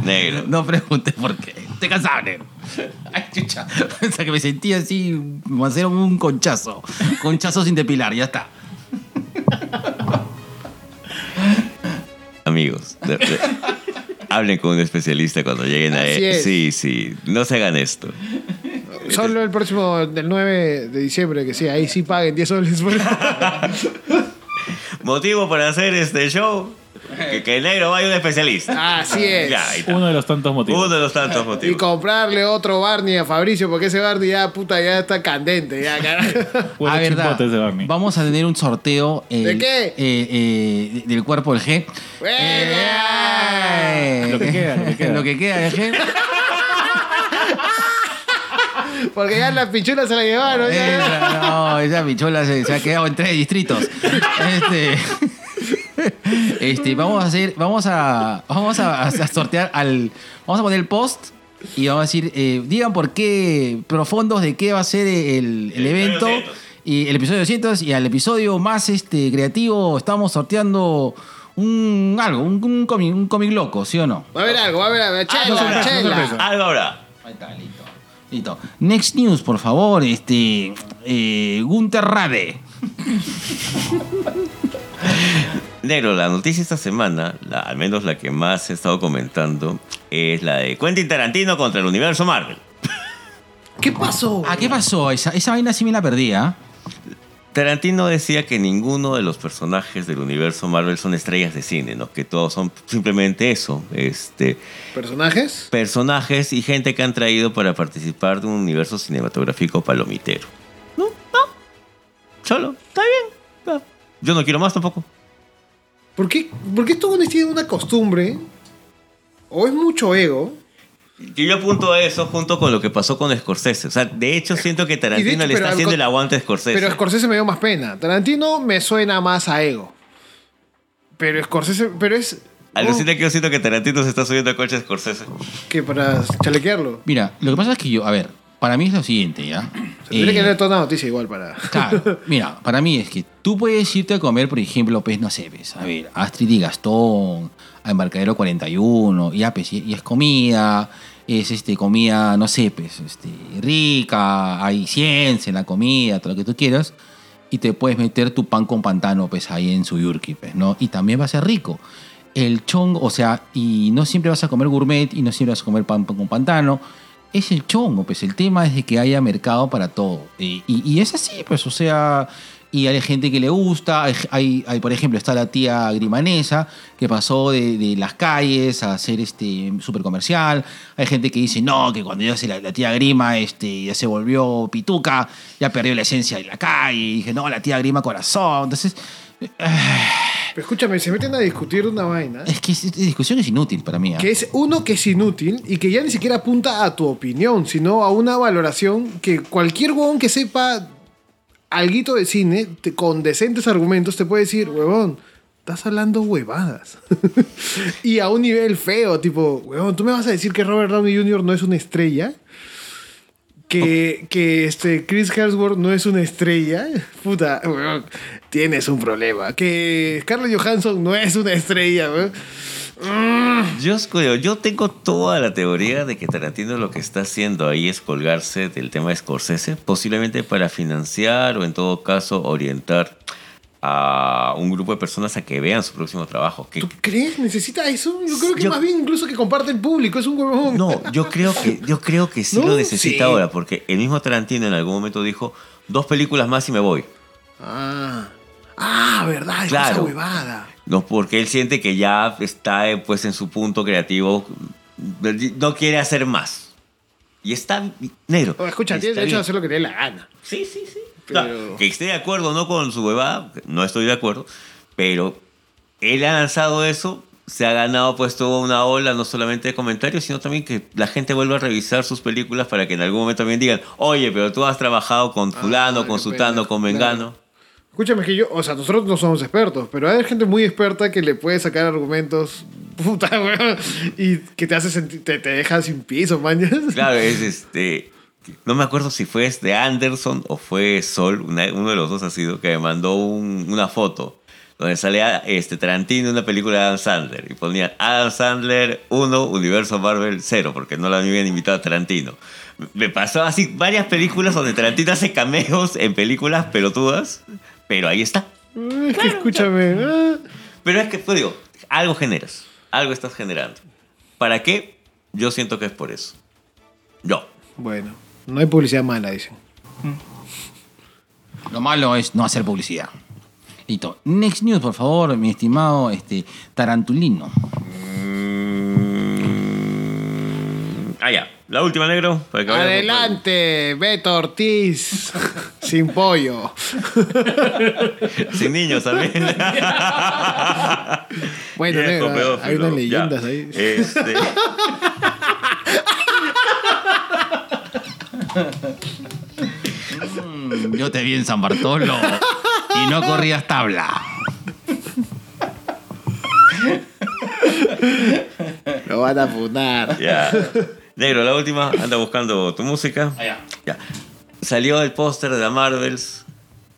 Negro. No preguntes por qué. Estoy cansado, negro. Ay, chucha. O sea que me sentí así, me hicieron un conchazo. Conchazo sin depilar, ya está. Amigos, de- de- hablen con un especialista cuando lleguen a Así él. es. Sí, sí. No se hagan esto. Solo el próximo, del 9 de diciembre, que sí, ahí sí paguen 10 soles. por- (laughs) Motivo para hacer este show. Que, que el negro vaya a un especialista. Así es. Ya. Uno de los tantos motivos. Uno de los tantos Y motivos. comprarle otro Barney a Fabricio, porque ese Barney ya, puta, ya está candente, ya, (laughs) carajo. A verdad, Barney. vamos a tener un sorteo. eh, ¿De qué? eh, eh, del cuerpo del G. Eh, Lo que queda, lo que queda. (laughs) lo que queda del G. (laughs) Porque ya la pichula se la llevaron. ya. Esa, no, esa pichola se, se ha quedado en tres distritos. Este, este, vamos a hacer, vamos a, vamos a, a sortear al, vamos a poner el post y vamos a decir, eh, digan por qué profundos de qué va a ser el, el El evento episodio 200. y el episodio 200 y al episodio más este creativo estamos sorteando un algo, un, un cómic, un cómic loco, ¿sí o no? Va a haber algo, va a haber algo. Chela. Algo habrá. Ahí está, listo. Listo. Next News, por favor, este. Eh, Gunter Rade. (laughs) Negro, la noticia esta semana, la- al menos la que más he estado comentando, es la de Quentin Tarantino contra el universo Marvel. ¿Qué pasó? Ah, ¿qué pasó? Esa, esa vaina sí me la perdí, ¿ah? Tarantino decía que ninguno de los personajes del universo Marvel son estrellas de cine, ¿no? Que todos son simplemente eso, este, ¿Personajes? personajes y gente que han traído para participar de un universo cinematográfico palomitero. No, no. Solo, está bien. No. Yo no quiero más tampoco. ¿Por qué, ¿Por qué estos güeyes tienen una costumbre? O es mucho ego. Yo apunto a eso junto con lo que pasó con Scorsese. O sea, de hecho siento que Tarantino hecho, le está haciendo el aguante a Scorsese. Pero Scorsese me dio más pena. Tarantino me suena más a ego. Pero Scorsese. Pero es. Alucina que yo siento que Tarantino se está subiendo a coche a Scorsese. que para chalequearlo. Mira, lo que pasa es que yo, a ver, para mí es lo siguiente, ¿ya? Tendría Eh, que leer toda la noticia igual para. Claro, mira, para mí es que tú puedes irte a comer, por ejemplo, pues, no sé, pues, a ver, Astrid y Gastón, a Embarcadero 41, y, pues, y es comida, es este, comida, no sé, pues, este, rica, hay ciencia en la comida, todo lo que tú quieras, y te puedes meter tu pan con pantano, pues, ahí en su yurki, pues, ¿no? Y también va a ser rico. El chongo, o sea, y no siempre vas a comer gourmet y no siempre vas a comer pan con pantano, es el chongo, pues el tema es de que haya mercado para todo. Y, y- y es así, pues, o sea, y hay gente que le gusta, hay, hay- por ejemplo, está la tía Grimanesa, que pasó de, de las calles a ser este súper comercial, hay gente que dice, no, que cuando se la, la tía Grima este, ya se volvió pituca, ya perdió la esencia de la calle, y dije, no, la tía Grima corazón, entonces... Pero escúchame, se meten a discutir una vaina. Es que esta discusión es inútil para mí. ¿ah? Que es uno que es inútil y que ya ni siquiera apunta a tu opinión, sino a una valoración que cualquier huevón que sepa alguito de cine, te- con decentes argumentos, te puede decir, huevón, estás hablando huevadas. (laughs) y a un nivel feo, tipo, huevón, ¿tú me vas a decir que Robert Downey Jr. no es una estrella? Que, que este Chris Hemsworth no es una estrella, puta, huevón, tienes un problema. Que Scarlett Johansson no es una estrella, huevón. Yo, creo- yo tengo toda la teoría de que Tarantino lo que está haciendo ahí es colgarse del tema de Scorsese, posiblemente para financiar o en todo caso orientar a un grupo de personas a que vean su próximo trabajo. Que, ¿Tú crees? ¿Necesita eso? Yo creo que Yo- más bien incluso que comparte el público, es un huevón. no, yo creo que, yo creo que sí ¿No? lo necesita Sí. ahora, porque el mismo Tarantino en algún momento dijo, dos películas más y me voy. Ah, ah verdad, Claro. esa huevada. No, porque él siente que ya está pues en su punto creativo, no quiere hacer más. Y está negro. Escucha, tiene derecho a hacer lo que le dé la gana. Sí, sí, sí. (laughs) Pero- (laughs) que esté de acuerdo o no con su huevada, no estoy de acuerdo, pero él ha lanzado eso, se ha ganado pues toda una ola, no solamente de comentarios, sino también que la gente vuelva a revisar sus películas para que en algún momento también digan, oye, pero tú has trabajado con fulano, Ah, con sutano, con mengano. Escúchame que yo, o sea, nosotros no somos expertos, pero hay gente muy experta que le puede sacar argumentos, (laughs) puta, weón, y que te hace sentir, te, te deja sin piso, mañas. Claro, es este... No me acuerdo si fue este Anderson o fue Sol, una- uno de los dos ha sido, que me mandó un- una foto donde salía este Tarantino en una película de Adam Sandler y ponía Adam Sandler 1, Universo Marvel 0, porque no la habían invitado a Tarantino. Me pasó así varias películas donde Tarantino hace cameos en películas pelotudas, pero ahí está. Es que escúchame. ah. Pero es que, pues digo, algo generas, algo estás generando. ¿Para qué? Yo siento que es por eso. Yo. Bueno, no hay publicidad mala, dicen. Lo malo es no hacer publicidad. Listo. Next news, por favor, mi estimado este, Tarantulino. Mm, Ah, ya. La última, negro. para que vaya- Adelante, Beto Ortiz, (laughs) sin pollo. Sin niños también. (laughs) Bueno, Viejo negro, pedófilo. hay unas Ya. leyendas ahí. Este, (laughs) Mm, Yo te vi en San Bartolo y no corrías tabla. Lo van a ya. Negro, la última. Anda buscando tu música. Allá. Ya. Salió el póster de la Marvels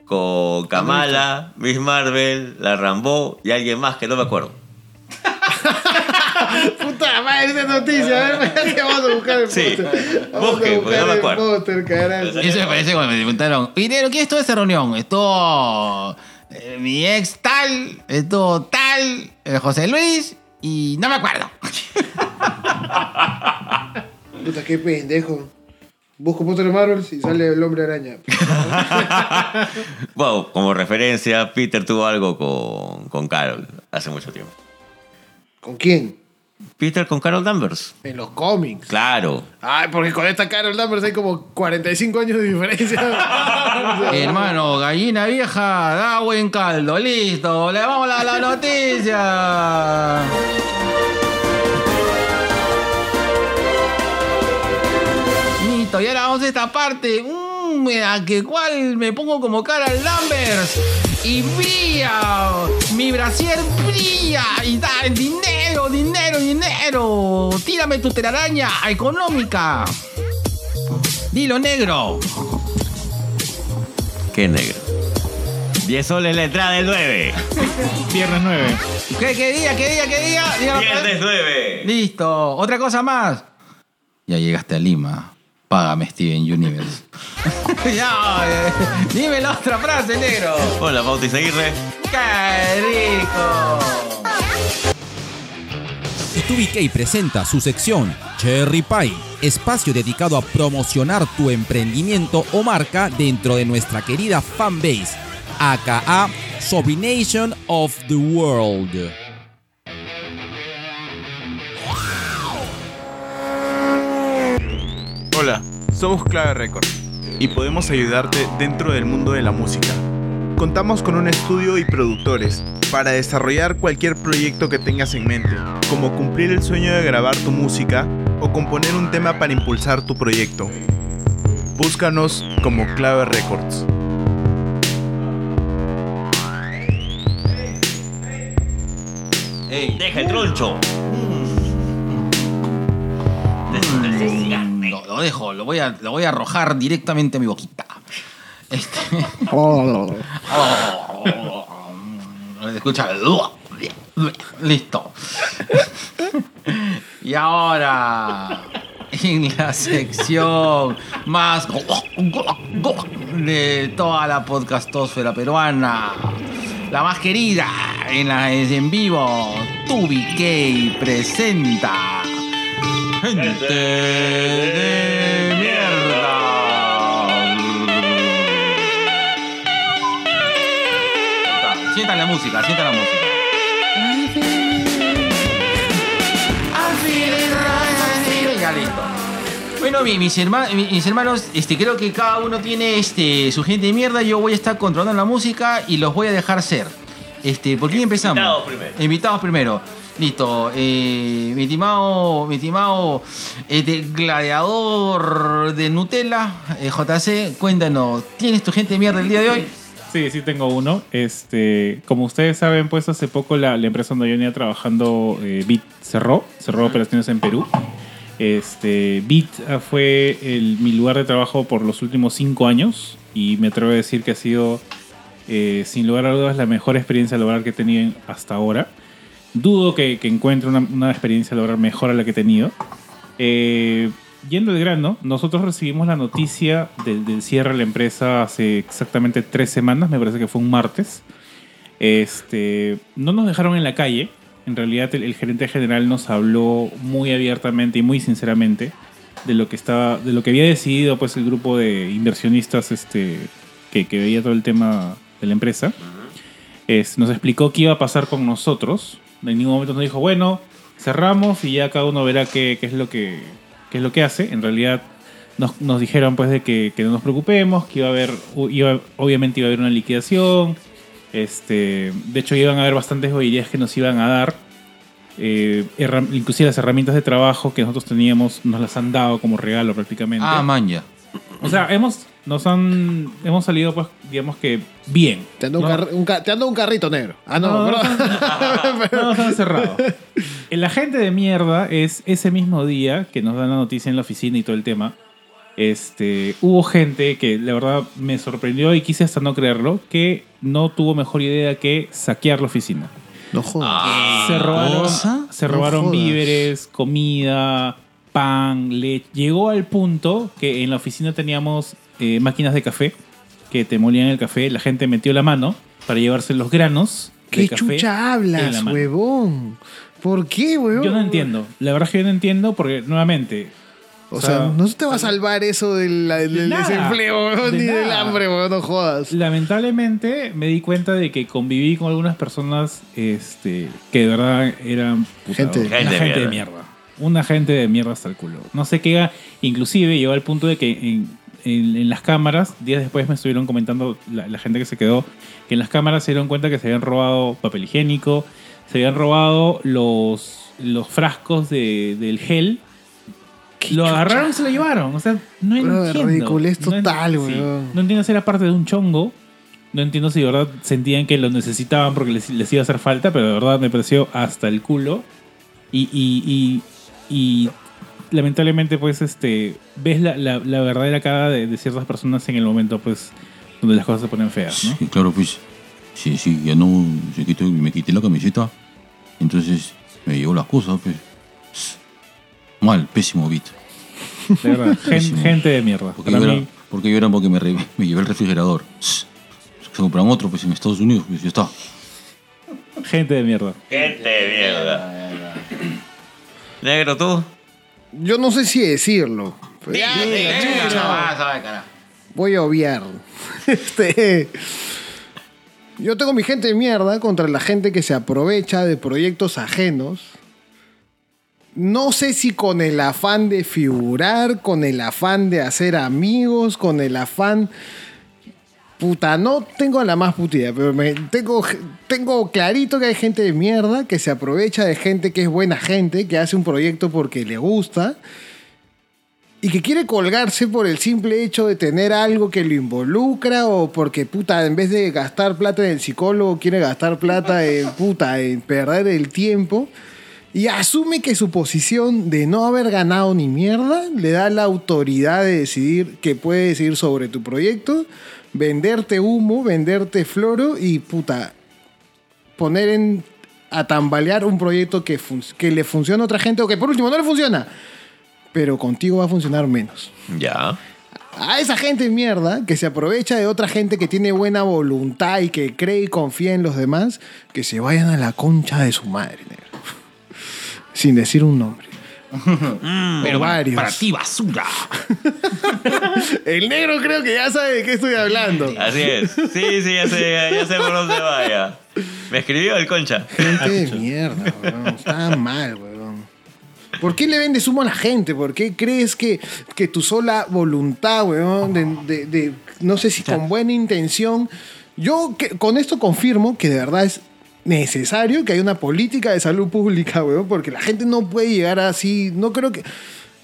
con Kamala, Miss Marvel, la Rambo y alguien más que no me acuerdo. (laughs) Noticia. A ver, (laughs) vamos a buscar el Sí. póster. Vamos Busque, a porque buscar no me el acuerdo. póster, carajo. Eso me parece cuando me preguntaron, Pinero, ¿quién estuvo en esa reunión? Estuvo eh, mi ex tal, estuvo tal, eh, José Luis, y no me acuerdo. (laughs) Puta, qué pendejo. Busco póster de Marvel y sale el hombre araña. (laughs) Wow, como referencia, Peter tuvo algo con, con Carol hace mucho tiempo. ¿Con quién? Peter con Carol Danvers. En los cómics. Claro. Ay, porque con esta Carol Danvers hay como 45 años de diferencia. (laughs) (laughs) Hermano, gallina vieja, da buen caldo, listo, le vamos a la noticia. Listo, y ahora vamos a esta parte. Mm, a que cual me pongo como cara al Lambers. Y brilla, mi brasier brilla. Y da dinero, dinero, dinero. Tírame tu telaraña económica. Dilo negro. Qué negro. 10 soles la entrada del 9. (laughs) Viernes 9. ¿Qué, qué día, qué día, qué día? Viernes 9. Listo. Otra cosa más. Ya llegaste a Lima. Págame Steven Universe. (laughs) ya, eh, dime la otra frase, negro. Hola, Bauti Aguirre. ¡Qué rico! Y2BK presenta su sección Cherry Pie, espacio dedicado a promocionar tu emprendimiento o marca dentro de nuestra querida fanbase, aka Sobrination of the World. Hola, somos Clave Record y podemos ayudarte dentro del mundo de la música. Contamos con un estudio y productores para desarrollar cualquier proyecto que tengas en mente, como cumplir el sueño de grabar tu música o componer un tema para impulsar tu proyecto. Búscanos como Clave Records. Ey, Deja el troncho. Ese cigarro. Lo, lo dejo, lo voy, a, lo voy a arrojar directamente a mi boquita. Este. (laughs) (laughs) Escucha. Listo. (laughs) Y ahora, en la sección más de toda la podcastosfera peruana, la más querida en, la, en vivo, Tubi K presenta Gente de mierda. Sientan la música, sientan la música. Ya listo. Bueno, mi- mis, herma- mi- mis hermanos, este, creo que cada uno tiene este, su gente de mierda. Yo voy a estar controlando la música y los voy a dejar ser. Este, ¿Por quién empezamos? Invitados primero. Invitados primero. Listo. Eh, mi estimado, mi estimado este, gladiador de Nutella, eh, JC, cuéntanos, ¿tienes tu gente de mierda el día de hoy? Sí, sí tengo uno. Este, como ustedes saben, pues hace poco la, la empresa donde yo venía trabajando, eh, Bit, cerró, cerró operaciones en Perú. Este, Bit fue el- mi lugar de trabajo por los últimos cinco años y me atrevo a decir que ha sido, eh, sin lugar a dudas, la mejor experiencia laboral que he tenido en- hasta ahora. Dudo que, que encuentre una, una experiencia laboral mejor a la que he tenido. Eh, yendo al grano, nosotros recibimos la noticia del, del cierre de la empresa hace exactamente tres semanas, me parece que fue un martes. Este, no nos dejaron en la calle. En realidad, el, el gerente general nos habló muy abiertamente y muy sinceramente de lo que estaba, de lo que había decidido, pues, el grupo de inversionistas, este, que, que veía todo el tema de la empresa. Es- nos explicó qué iba a pasar con nosotros. En ningún momento nos dijo, bueno, cerramos y ya cada uno verá qué, qué es lo que qué es lo que hace. En realidad nos, nos dijeron pues de que, que no nos preocupemos, que iba a haber, iba- obviamente iba a haber una liquidación. Este, de hecho iban a haber bastantes joyerías que nos iban a dar. Eh, inclusive las herramientas de trabajo que nosotros teníamos nos las han dado como regalo prácticamente. Ah, manja. o sea, hemos, nos han, hemos salido pues digamos que bien. Te ando, un, ¿no? carri- un ca- te ando un carrito negro. Ah, no, No, perdón. No nos han cerrado. El agente de mierda es ese mismo día que nos dan la noticia en la oficina y todo el tema. Este, hubo gente que la verdad me sorprendió y quise hasta no creerlo, que no tuvo mejor idea que saquear la oficina. No jodas. Ah, se robaron, ¿cosa? se No robaron víveres, comida, pan, leche. Llegó al punto que en la oficina teníamos eh, máquinas de café que te molían el café. La gente metió la mano para llevarse los granos. ¿Qué de café chucha en la hablas, huevón? ¿Por qué, huevón? Yo no entiendo. La verdad es que yo no entiendo porque, nuevamente... O sea, no se te va a salvar eso del, del nada, desempleo, huevón, de ni del hambre, huevón, no jodas. Lamentablemente me di cuenta de que conviví con algunas personas este, que de verdad eran puta, Gente- una Gente de gente de mierda. mierda. Una gente de mierda hasta el culo. No sé qué, inclusive llegó al punto de que en, en- en las cámaras, días después me estuvieron comentando la, la gente que se quedó, que en las cámaras se dieron cuenta que se habían robado papel higiénico, se habían robado los, los frascos de- del gel. Lo agarraron y se lo llevaron. O sea, no Bro, entiendo. ridiculez total, sí. weón. No entiendo si era parte de un chongo. No entiendo si de verdad sentían que lo necesitaban porque les, les iba a hacer falta, pero de verdad me pareció hasta el culo. Y, y, y, y lamentablemente, pues, este, ves la, la, la verdadera cara de, de ciertas personas en el momento, pues, donde las cosas se ponen feas, ¿no? Sí, claro, pues. Sí, sí, ya no. se quitó- me quité la camiseta. Entonces me llevó las cosas, pues. Mal, pésimo beat. De verdad, (laughs) Pésimo. gente de mierda. Porque Para lloran, mí, porque me, re- me llevé el refrigerador. Se compran otro, pues en Estados Unidos, pues ya está. gente de mierda. Gente de mierda. Negro, tú. Yo no sé si decirlo. pero. Voy a obviar. (laughs) Este. Yo tengo mi gente de mierda contra la gente que se aprovecha de proyectos ajenos. No sé si con el afán de figurar, con el afán de hacer amigos, con el afán. Puta, no tengo la más puta idea, pero me, tengo, tengo clarito que hay gente de mierda que se aprovecha de gente que es buena gente, que hace un proyecto porque le gusta y que quiere colgarse por el simple hecho de tener algo que lo involucra o porque puta en vez de gastar plata en el psicólogo quiere gastar plata en puta en perder el tiempo y asume que su posición de no haber ganado ni mierda le da la autoridad de decidir que puede decidir sobre tu proyecto, venderte humo, venderte floro y puta poner en a tambalear un proyecto que, le funciona a otra gente o que por último no le funciona, pero contigo va a funcionar menos. Ya. A esa gente mierda que se aprovecha de otra gente que tiene buena voluntad y que cree y confía en los demás, que se vayan a la concha de su madre, negro. Sin decir un nombre. (laughs) Pero varios. Para ti, basura. (laughs) El negro creo que ya sabe de qué estoy hablando. Así es. Sí, sí, ya sé, ya sé por dónde vaya. Me escribió el concha. Gente de mierda, weón. Está mal, weón. ¿Por qué le vendes humo a la gente? ¿Por qué crees que, que tu sola voluntad, weón, de, de- de- no sé si con buena intención, yo que- con esto confirmo que de verdad es necesario que haya una política de salud pública, weón, porque la gente no puede llegar así, no creo que...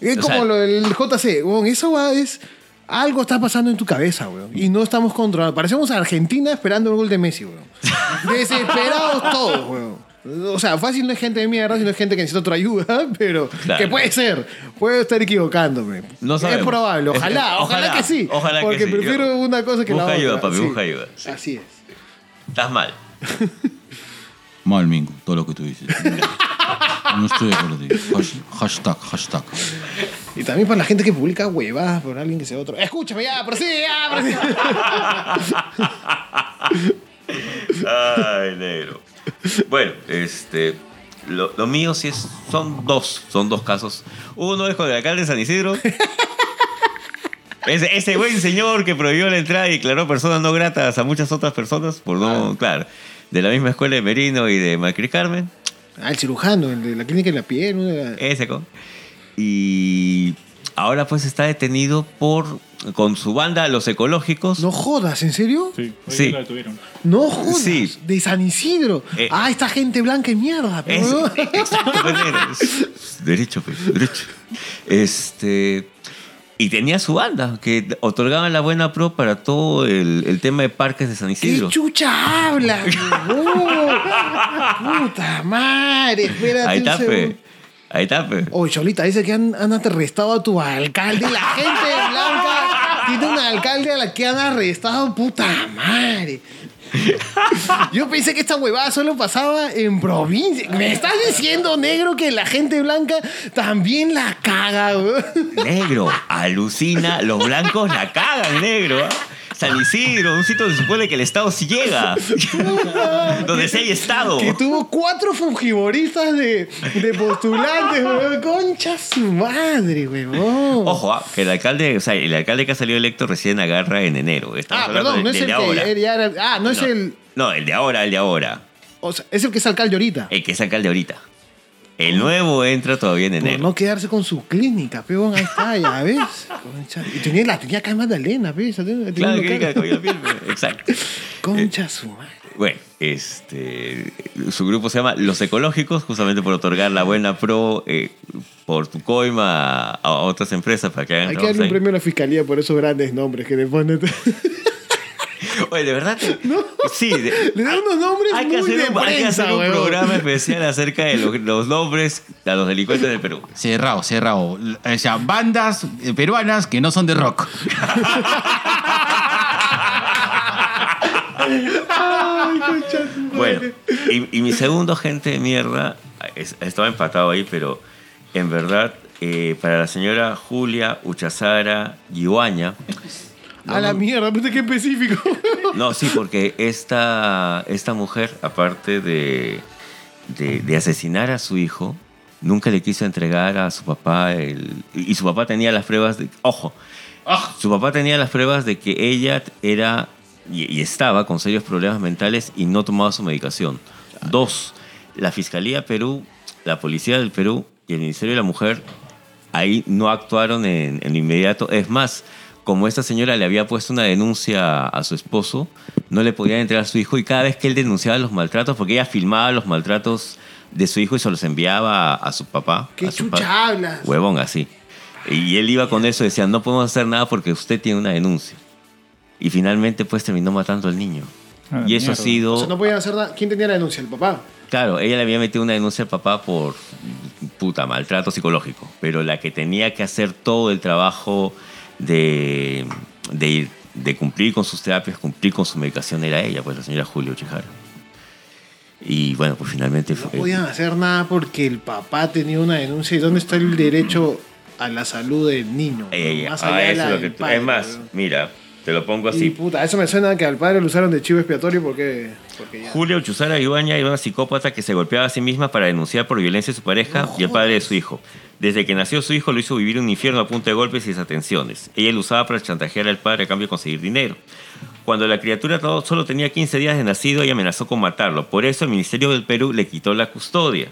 Es O como sea- lo del JC, weón, eso va, es... Algo está pasando en tu cabeza, weón. Y no estamos controlando. Parecemos a Argentina esperando el gol de Messi, weón. (laughs) Desesperados todos, weón. O sea, fácil no es gente de mierda, sino es gente que necesita otra ayuda, (laughs) pero Claro. que puede ser. Puedo estar equivocándome. No Es sabemos. probable, ojalá, Es- ojalá, ojalá, que sí. ojalá que porque sí. prefiero Yo- una cosa que la Busca otra. ayuda, papi, sí. busca ayuda. Así es. Estás mal. (laughs) Mal, Mingo, todo lo que tú dices. No estoy de acuerdo. tío. Hash- Hashtag, hashtag. Y también para la gente que publica huevadas por alguien que sea otro. Escúchame, ya, prosigue, ya, prosigue. Ay, negro. Bueno, este. Lo, lo mío sí es. Son dos. Son dos casos. Uno es con el alcalde de San Isidro. Ese, ese buen señor que prohibió la entrada y declaró personas no gratas a muchas otras personas por no, claro, de la misma escuela de Merino y de Macri Carmen. Ah, el cirujano, el de la clínica de la piel. ¿no? Ese con. Y ahora pues está detenido por con su banda Los Ecológicos. No jodas, ¿en serio? Sí, hoy Sí. la detuvieron. No jodas. Sí. De San Isidro. Eh. ah, esta gente blanca y mierda. Pero Es- pues. Es- Derecho, pues, derecho. Este. Y tenía su banda, que otorgaban la buena pro para todo el, el tema de parques de San ¿Qué Isidro. chucha habla? (laughs) Puta madre, espérate Ahí está, pe. Ahí está, pe. Oye, Cholita, dice que han, han arrestado a tu alcalde. La gente blanca tiene un alcalde a la que han arrestado. Puta madre. (laughs) Yo pensé que esta huevada solo pasaba en provincia. ¿Me estás diciendo, negro, que la gente blanca también la caga? Negro, alucina, los blancos la cagan, negro. ¿ah? San Isidro, un sitio donde se supone que el Estado sí llega. (laughs) donde sí hay Estado. Que tuvo cuatro fujiboristas de, de postulantes, weón. Concha su madre, weón. Ojo, ah, que el alcalde, o sea, el alcalde que ha salido electo recién agarra en enero. Estamos Ah, perdón, no es el de ahora. que. ya era- ah, no es No. el. No, el de ahora, el de ahora. O sea, es el que es alcalde ahorita. El que es alcalde ahorita. El nuevo entra todavía en Por enero. no quedarse con su clínica, peón, ahí está, ya (laughs) ves. Y tenía, la tenía acá en Magdalena. Tenía Claro, diga, oye, bien, Exacto. (laughs) Concha su madre. Bueno, este, su grupo se llama Los Ecológicos, justamente por otorgar la buena pro eh, por tu coima a, a otras empresas para que hagan Hay que darle un premio a la fiscalía por esos grandes nombres que le ponen. (laughs) Oye, de verdad. (laughs) te- Sí, de- Le dan unos nombres hay que muy hacer de un, hay que prensa, hacer un weón. programa especial acerca de los, los nombres a los delincuentes del Perú. Cerrado, cerrado. O sea, bandas eh, peruanas que no son de rock. (laughs) Bueno, y, y mi segundo gente de mierda es- estaba empatado ahí, pero en verdad, eh, para la señora Julia Uchazara A la mierda, puta, qué específico. (laughs) no, sí, porque esta, esta mujer, aparte de, de, de asesinar a su hijo, nunca le quiso entregar a su papá el, y su papá tenía las pruebas de, ojo, su papá tenía las pruebas de que ella era y, y estaba con serios problemas mentales y no tomaba su medicación. Dos, la Fiscalía Perú, la Policía del Perú y el Ministerio de la Mujer ahí no actuaron en, en inmediato. Es más, como esta señora le había puesto una denuncia a su esposo, no le podían entregar a su hijo y cada vez que él denunciaba los maltratos, porque ella filmaba los maltratos de su hijo y se los enviaba a, a su papá. ¿Qué a su chucha pa- hablas? Huevón, así. Y él iba con eso y decía, no podemos hacer nada porque usted tiene una denuncia. Y finalmente pues terminó matando al niño. Ah, y eso ha sido... O sea, no podían hacer nada. ¿Quién tenía la denuncia? ¿El papá? Claro, ella le había metido una denuncia al papá por puta maltrato psicológico, pero la que tenía que hacer todo el trabajo de, de, ir- de cumplir con sus terapias, cumplir con su medicación era ella, pues la señora Julia Uchijara. Y bueno, pues finalmente No fue- podían hacer nada porque el papá tenía una denuncia. ¿Y dónde está el derecho a la salud del niño? Eh, Más ah, allá de eso la es lo del que tú- padre, es más, mira, te lo pongo Y así. puta, eso me suena que al padre lo usaron de chivo expiatorio porque. porque ya. Julia Uchusara Ibaña era una psicópata que se golpeaba a sí misma para denunciar por violencia a su pareja y al padre de su hijo. Desde que nació su hijo lo hizo vivir un infierno a punta de golpes y desatenciones. Ella lo usaba para chantajear al padre a cambio de conseguir dinero. Cuando la criatura solo tenía 15 días de nacido, ella amenazó con matarlo. Por eso el Ministerio del Perú le quitó la custodia.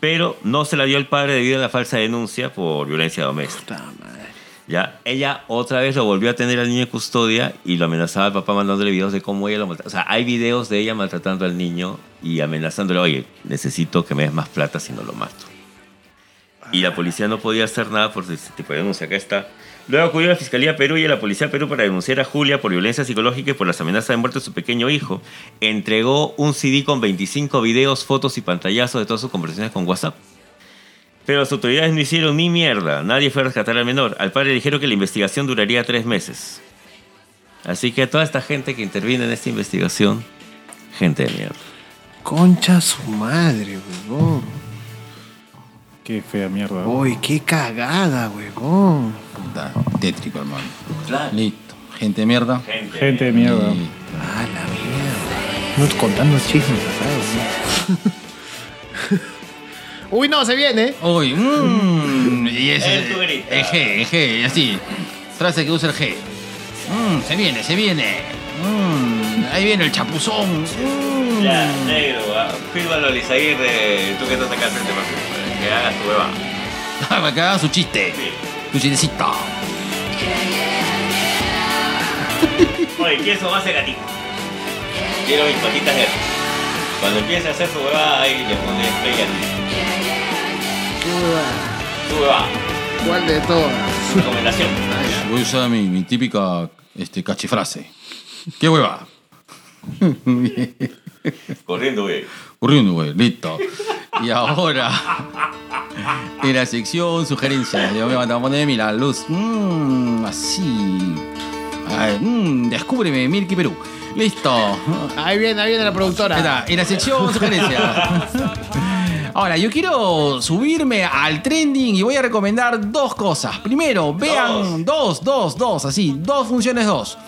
Pero no se la dio al padre debido a la falsa denuncia por violencia doméstica. Ya, ella otra vez lo volvió a tener al niño en custodia y lo amenazaba al papá mandándole videos de cómo ella lo maltrataba. O sea, hay videos de ella maltratando al niño y amenazándole, oye, necesito que me des más plata si no lo mato. Y la policía no podía hacer nada por ese tipo de denuncia. Acá está. Luego acudió a la Fiscalía Perú y a la Policía Perú para denunciar a Julia por violencia psicológica y por las amenazas de muerte de su pequeño hijo. Entregó un CD con 25 videos, fotos y pantallazos de todas sus conversaciones con WhatsApp. Pero las autoridades no hicieron ni mierda. Nadie fue a rescatar al menor. Al padre le dijeron que la investigación duraría tres meses. Así que a toda esta gente que interviene en esta investigación, gente de mierda. Concha su madre, huevón. Qué fea mierda. Uy, qué cagada, huevón. Puta, tétrico, hermano. Listo. Gente de mierda. Gente de mierda. Listo. Ah, la mierda. No contando chismes, ¿sabes? (laughs) Uy, no, se viene. Uy, mmm. Y ese. El G, el G, así. Frase que usa el G. Mmm, se viene, se viene. Mmm, ahí viene el chapuzón. Mm. Ya, negro, ah, fírmalo tú que estás acá al frente, papi, que hagas tu hueva. Para (laughs) que hagan su chiste. Su chistecito. Oye, ¿quién son más gatito? Quiero mis patitas verdes. Cuando empiece a hacer su huevada, ahí le pone play a tu huevada. ¿Cuál de todas? Recomendación. Voy a usar mi, mi típica este, cachifrase. ¿Qué hueva? (laughs) (laughs) Corriendo, güey. Corriendo, güey, listo. Y ahora, en la sección sugerencias, yo me voy a poner la luz. Mmm, así. Ay, mm, descúbreme, Milky Perú. Listo. Ahí viene, ahí viene la Ahí productora. está, en la sección sugerencias. Ahora, yo quiero subirme al trending y voy a recomendar dos cosas. Primero, vean dos, dos, dos, así, dos funciones, dos.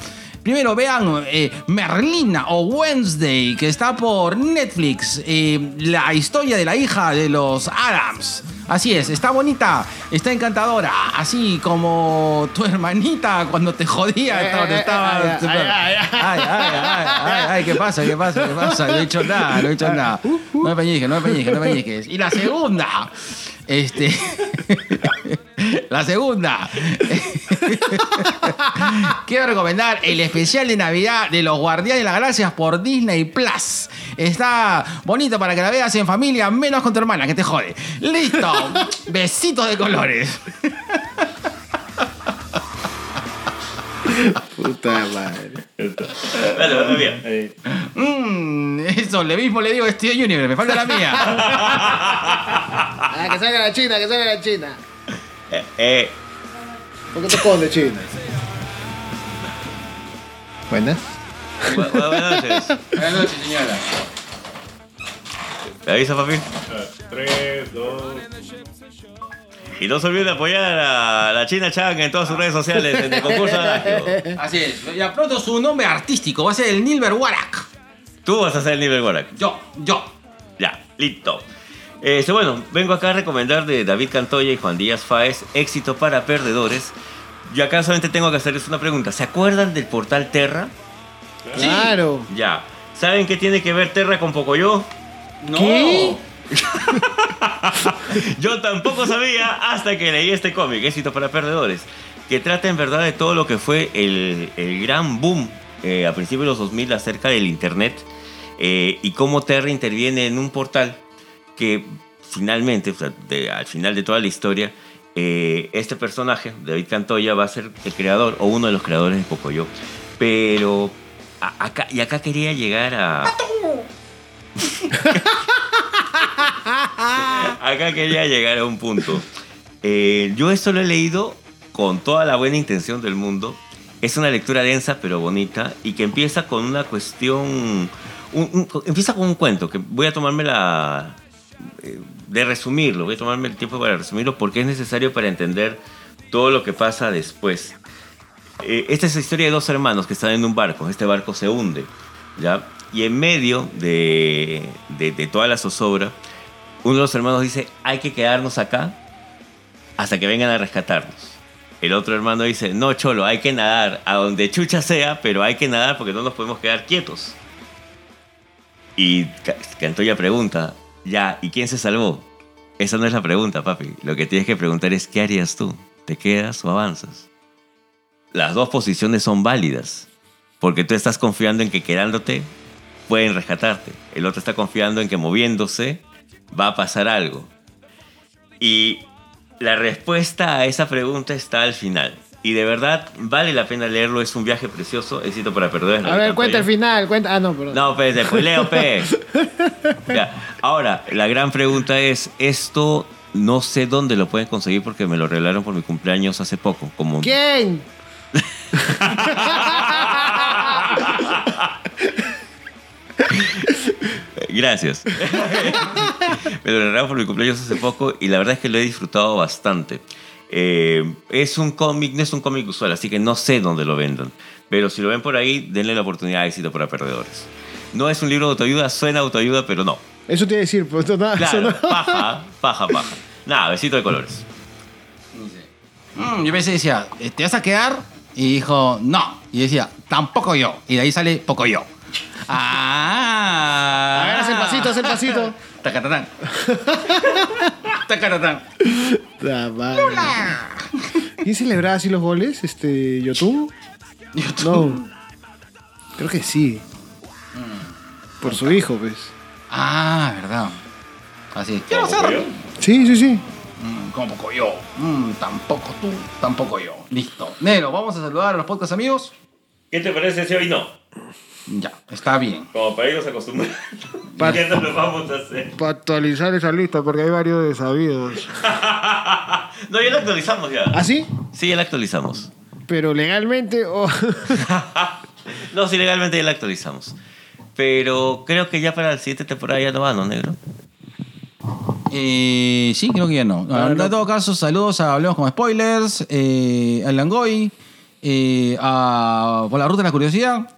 Primero, vean eh, Merlina o Wednesday, que está por Netflix. eh, la historia de la hija de los Adams. Así es, está bonita, está encantadora. Así como tu hermanita cuando te jodía. Estaba- ay, ay, ay, Ay, ay, ay, ay, ay, ¿qué pasa? ¿Qué pasa? ¿Qué pasa? No he hecho nada, no he hecho nada. No me peñiques, no me peñiques, no me peñiques. Y la segunda, este. (laughs) La segunda. (laughs) Quiero recomendar el especial de Navidad de los Guardianes de las Galaxias por Disney Plus. Está bonito para que la veas en familia, menos con tu hermana, que te jode. Listo. (laughs) Besitos de colores. Puta madre. Dale, dale, bien. Ahí. Mmm, eso, le mismo le digo a Steven Universe, me falta la mía. Ah, que salga la China, que salga la China. Eh, eh, ¿Por qué te escondes, China? Buenas. bu- bu- buenas noches. Buenas noches, señora. ¿Me avisa, papi? Tres, dos. Y no se olviden de apoyar a la China Chang en todas sus redes sociales en el concurso de Adagio. (laughs) Así es. Ya pronto su nombre artístico va a ser el Nilber Warak. Tú vas a ser el nivel Gorak. Yo, yo. Ya, listo. Este, bueno, vengo acá a recomendar de David Cantoya y Juan Díaz Fáez, Éxito para Perdedores. Y acá solamente tengo que hacerles una pregunta. ¿Se acuerdan del portal Terra? Claro. Ya. ¿Saben qué tiene que ver Terra con Pocoyo? No. ¿Qué? (laughs) Yo tampoco sabía hasta que leí este cómic, Éxito para Perdedores, que trata en verdad de todo lo que fue el, el gran boom eh, a principios de los 2000 acerca del Internet eh, y cómo Terra interviene en un portal que finalmente, o sea, de- al final de toda la historia, eh, este personaje, David Cantoya, va a ser el creador o uno de los creadores de Pocoyo. Pero a- acá, y acá quería llegar a... (laughs) Acá quería llegar a un punto. Eh, yo esto lo he leído con toda la buena intención del mundo. Es una lectura densa pero bonita y que empieza con una cuestión... empieza con un cuento que voy a tomarme la... eh, de resumirlo, voy a tomarme el tiempo para resumirlo porque es necesario para entender todo lo que pasa después. Eh, esta es la historia de dos hermanos que están en un barco. Este barco se hunde, ¿ya? Y en medio de, de, de toda la zozobra, uno de los hermanos dice, hay que quedarnos acá hasta que vengan a rescatarnos. El otro hermano dice, no, cholo, hay que nadar a donde chucha sea, pero hay que nadar porque no nos podemos quedar quietos. Y Ca- Cantoya pregunta, ya, ¿y quién se salvó? Esa no es la pregunta, papi. Lo que tienes que preguntar es, ¿qué harías tú? ¿Te quedas o avanzas? Las dos posiciones son válidas, porque tú estás confiando en que quedándote pueden rescatarte. El otro está confiando en que moviéndose va a pasar algo. Y la respuesta a esa pregunta está al final. Y de verdad vale la pena leerlo, es un viaje precioso, éxito para perder. A ver, cuenta el final, cuenta. Ah, no, perdón. No, pues después leo. (laughs) Ya. Ahora, la gran pregunta es, esto no sé dónde lo pueden conseguir porque me lo regalaron por mi cumpleaños hace poco. Como... ¿Quién? (laughs) Gracias. Me lo regalaron por mi cumpleaños hace poco y la verdad es que lo he disfrutado bastante. Eh, es un cómic, no es un cómic usual, así que no sé dónde lo vendan. Pero si lo ven por ahí, denle la oportunidad de éxito para perdedores. No es un libro de autoayuda, suena a autoayuda, pero no. Eso te iba a decir, pues no, nada, eso Claro, no. paja, paja, paja. Nada, besito de colores. Mm, yo pensé, decía, ¿te vas a quedar? Y dijo, no. Y decía, tampoco yo. Y de ahí sale poco yo. (laughs) Ah. Pasito, haz el pasito. (laughs) Tacatatán. Tacatatán. La madre. ¿Quién celebraba así los goles? Este, ¿YouTube? No. Creo que sí. Por su hijo, pues. Ah, verdad. Así es. Quiero hacer. Sí, sí, sí. Mm, como poco yo. Mm, tampoco tú, tampoco yo. Listo. Nero, vamos a saludar a los podcast amigos. ¿Qué te parece si hoy no? Ya, está bien. Como para irnos acostumbrando. Pa- (laughs) ¿Qué no lo vamos a hacer? Para actualizar esa lista, porque hay varios desabidos. (laughs) no, ya la actualizamos ya. ¿Ah, sí? Sí, ya la actualizamos. Pero legalmente. oh. (laughs) no, sí, legalmente ya la actualizamos. Pero creo que ya para la siguiente temporada ya no va, ¿no, negro? Eh, sí, creo que ya no. En no. todo caso, saludos a Hablemos con Spoilers, eh, a Langoy, eh, a Por la Ruta de la Curiosidad,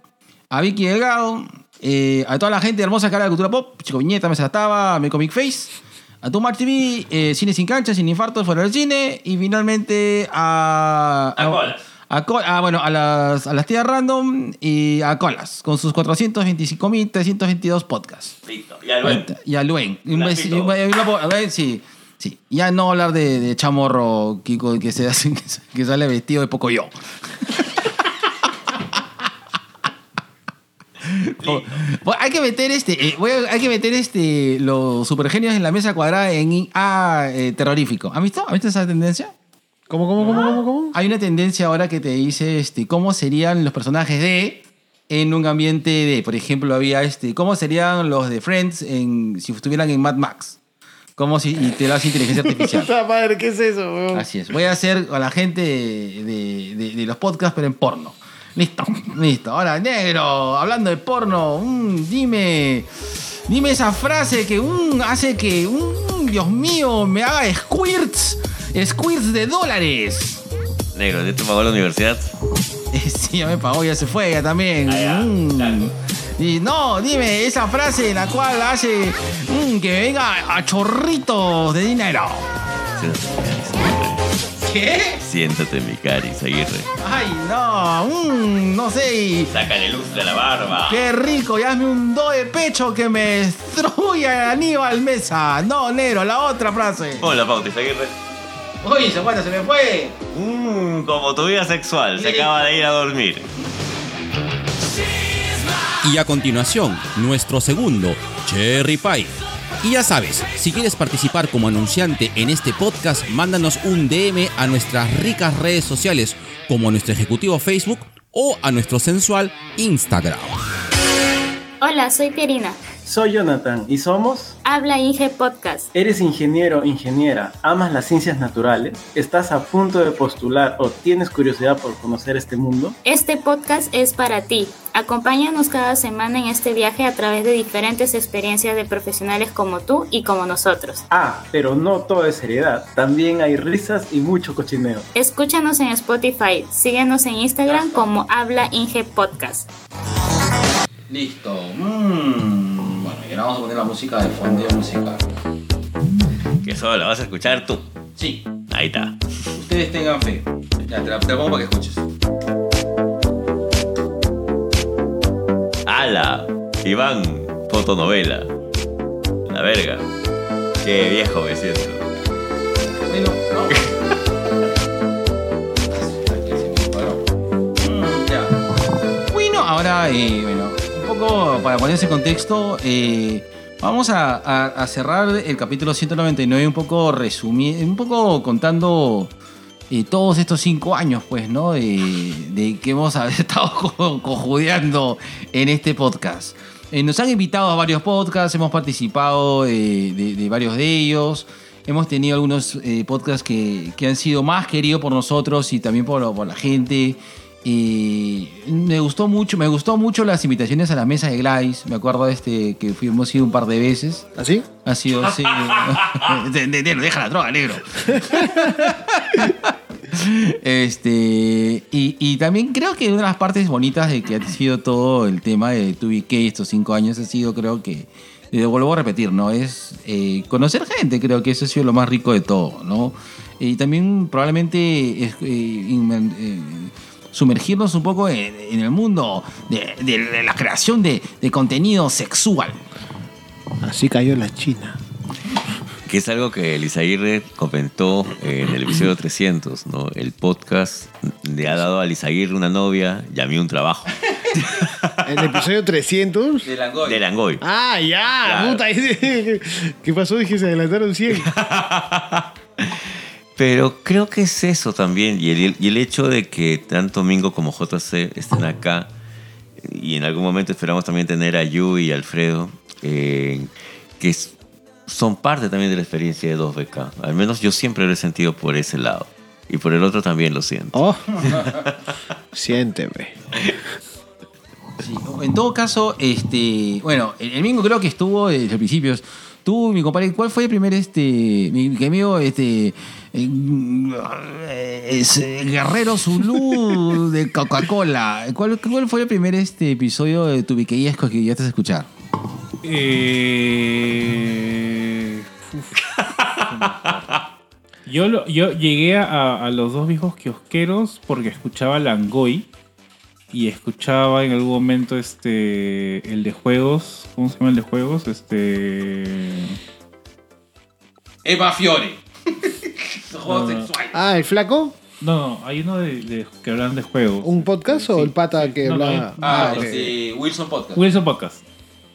a Vicky Delgado, eh, a toda la gente hermosa que habla de cultura pop, Chico Viñeta, Mesa Estaba, a mi Comic Face, a Tumar TV, eh, Cine Sin Cancha, Sin Infartos, Fuera del Cine, y finalmente a... A Colas. a Co- ah, bueno, a las, a las tías random y a Colas, con sus 425.322 podcasts. Listo. Y. Y a Luen. Un po- a ver, sí, sí. Ya no hablar de, de chamorro Kiko, que, se hace, (laughs) que sale vestido de poco yo. O- bueno, hay que meter este, eh, voy a- hay que meter este los supergenios en la mesa cuadrada en A eh, terrorífico. ¿Han visto? ¿Han visto esa tendencia? ¿Cómo, cómo, cómo, cómo, cómo? Hay una tendencia ahora que te dice este, cómo serían los personajes de en un ambiente de, por ejemplo, había este, cómo serían los de Friends en, si estuvieran en Mad Max. Como si y te lo hace inteligencia artificial. (laughs) Puta madre, ¿qué es eso, weón? Así es. Voy a hacer a la gente de, de- de- de los podcasts, pero en porno. Listo, listo. Ahora, negro, hablando de porno, dime. Dime esa frase que hace que, Dios mío, me haga squirts. Squirts de dólares. Negro, ¿ya te pagó la universidad? (laughs) Eh, Sí, ya me pagó, ya se fue, ya también. Ah, ya, Mm. Y no, dime esa frase en la cual hace mm, que me venga a chorritos de dinero. ¿Qué? Siéntate, mi Caris Aguirre. Ay, no, mm, no sé. y- Sácale luz de la barba. Qué rico, y hazme un do de pecho que me destruya Aníbal Mesa. No, negro, la otra frase. Hola, Pautis Aguirre. Uy, se fue, se me fue. Mmm, como tu vida sexual, se acaba de ir a dormir. Y a continuación, nuestro segundo, Cherry Pie. Y ya sabes, si quieres participar como anunciante en este podcast, mándanos un DM a nuestras ricas redes sociales, como a nuestro ejecutivo Facebook o a nuestro sensual Instagram. Hola, soy Pierina. Soy Jonathan y somos... Habla Inge Podcast. ¿Eres ingeniero, ingeniera? ¿Amas las ciencias naturales? ¿Estás a punto de postular o tienes curiosidad por conocer este mundo? Este podcast es para ti. Acompáñanos cada semana en este viaje a través de diferentes experiencias de profesionales como tú y como nosotros. Ah, pero no todo es seriedad. También hay risas y mucho cochineo. Escúchanos en Spotify. Síguenos en Instagram como Habla Inge Podcast. Listo. Mm. Y ahora vamos a poner la música de fondo musical. Que solo la vas a escuchar tú. Sí, Ahí está. ustedes tengan fe. Ya, te la, te la pongo para que escuches. ¡Hala! Iván, fotonovela. La verga. Qué viejo me siento. Bueno, no. (laughs) Mm. Bueno, ahora, eh, para ponerse en contexto, eh, vamos a, cerrar el capítulo 199 un poco resumiendo, un poco contando eh, todos estos cinco años, pues, ¿no? De, que hemos (laughs) estado co- cojudeando en este podcast. Eh, nos han invitado a varios podcasts, hemos participado de, varios de ellos. Hemos tenido algunos podcasts que, que han sido más queridos por nosotros y también por la gente. Y me gustó mucho, me gustó mucho las invitaciones a la mesa de Gladys. Me acuerdo de este que fuimos ido un par de veces. ¿Así? Ha sido así. (laughs) (laughs) de, de- de- deja la droga, negro. (laughs) este. Y, y también creo que una de las partes bonitas de que ha sido todo el tema de 2BK estos cinco años ha sido, creo que. Lo vuelvo a repetir, ¿no? Es eh, conocer gente, creo que eso ha sido lo más rico de todo, ¿no? Y también probablemente es, eh, eh, sumergirnos un poco en, en el mundo de, de la creación de, de contenido sexual. Así cayó la China. Que es algo que Elisaguirre comentó en el episodio 300, ¿no? El podcast le ha dado a Elisaguirre una novia y a mí un trabajo. En el episodio 300. De Langoy. De Langoy. Ah, ya, Claro. puta. (laughs) ¿Qué pasó? Dije, se adelantaron 100. (laughs) Pero creo que es eso también. Y el, y el hecho de que tanto Mingo como JC estén acá. Y en algún momento esperamos también tener a Yu y Alfredo. eh, que es- son parte también de la experiencia de 2BK. Al menos yo siempre lo he sentido por ese lado. Y por el otro también lo siento. Oh. (laughs) Siénteme. Sí, En todo caso, este, bueno, el, el Mingo creo que estuvo desde los principios. Tú, mi compadre, ¿cuál fue el primer, este, mi, mi amigo, este, es, eh, Guerrero Zulu de Coca-Cola? ¿Cuál, ¿Cuál fue el primer este episodio de tu biqueyesco que ya te has escuchar? Eh, (laughs) yo, lo- yo llegué a, a los dos viejos kiosqueros porque escuchaba Langoy y escuchaba en algún momento este el de juegos. ¿Cómo se llama el de juegos? Este. Eva Fiore. Juego No. sexual. Ah, ¿el flaco? No, no, hay uno de, de- que hablan de juegos. ¿Un podcast o el pata que No, no, habla? hay- Ah, ok. este, Wilson Podcast. Wilson Podcast.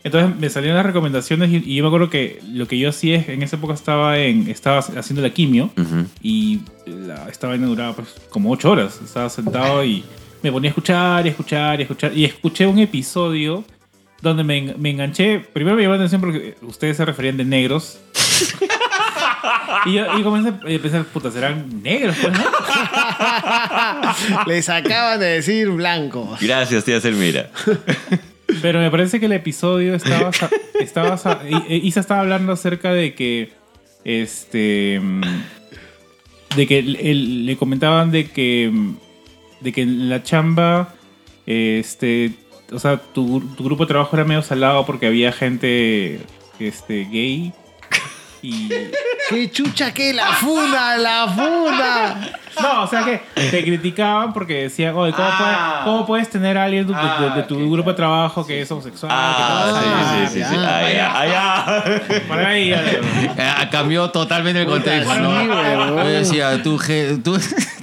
Entonces me salieron las recomendaciones y, y yo me acuerdo que lo que yo hacía es, en esa época estaba, en, estaba haciendo la quimio y la, esta vaina duraba pues, como ocho horas. Estaba sentado y me ponía a escuchar y escuchar y escuchar. Y escuché un episodio donde me, en- me enganché. Primero me llamó la atención porque ustedes se referían de negros. (laughs) y yo y comencé a pensar, puta, serán negros, pues, ¿no? (laughs) Les acaban de decir blanco. Gracias, tía Selmira. Pero me parece que el episodio estaba. estaba I- Isa estaba hablando acerca de que. Este. De que el- el- le comentaban de que. De que en la chamba. Este. O sea, tu, tu grupo de trabajo era medio salado porque había gente. Este. gay. Y. ¡Qué chucha que la funa! ¡La funa! No, o sea que te criticaban porque decían, oye, ¿cómo, Ah. puedes, cómo puedes tener a alguien de, de- de- de tu Ah, grupo de trabajo que es homosexual? Ah, que no sí, sí, sí, sí. Ah, ah, ya. Por ahí, ya. Eh, cambió totalmente el contexto, sí. Yo decía, tú, je- tú,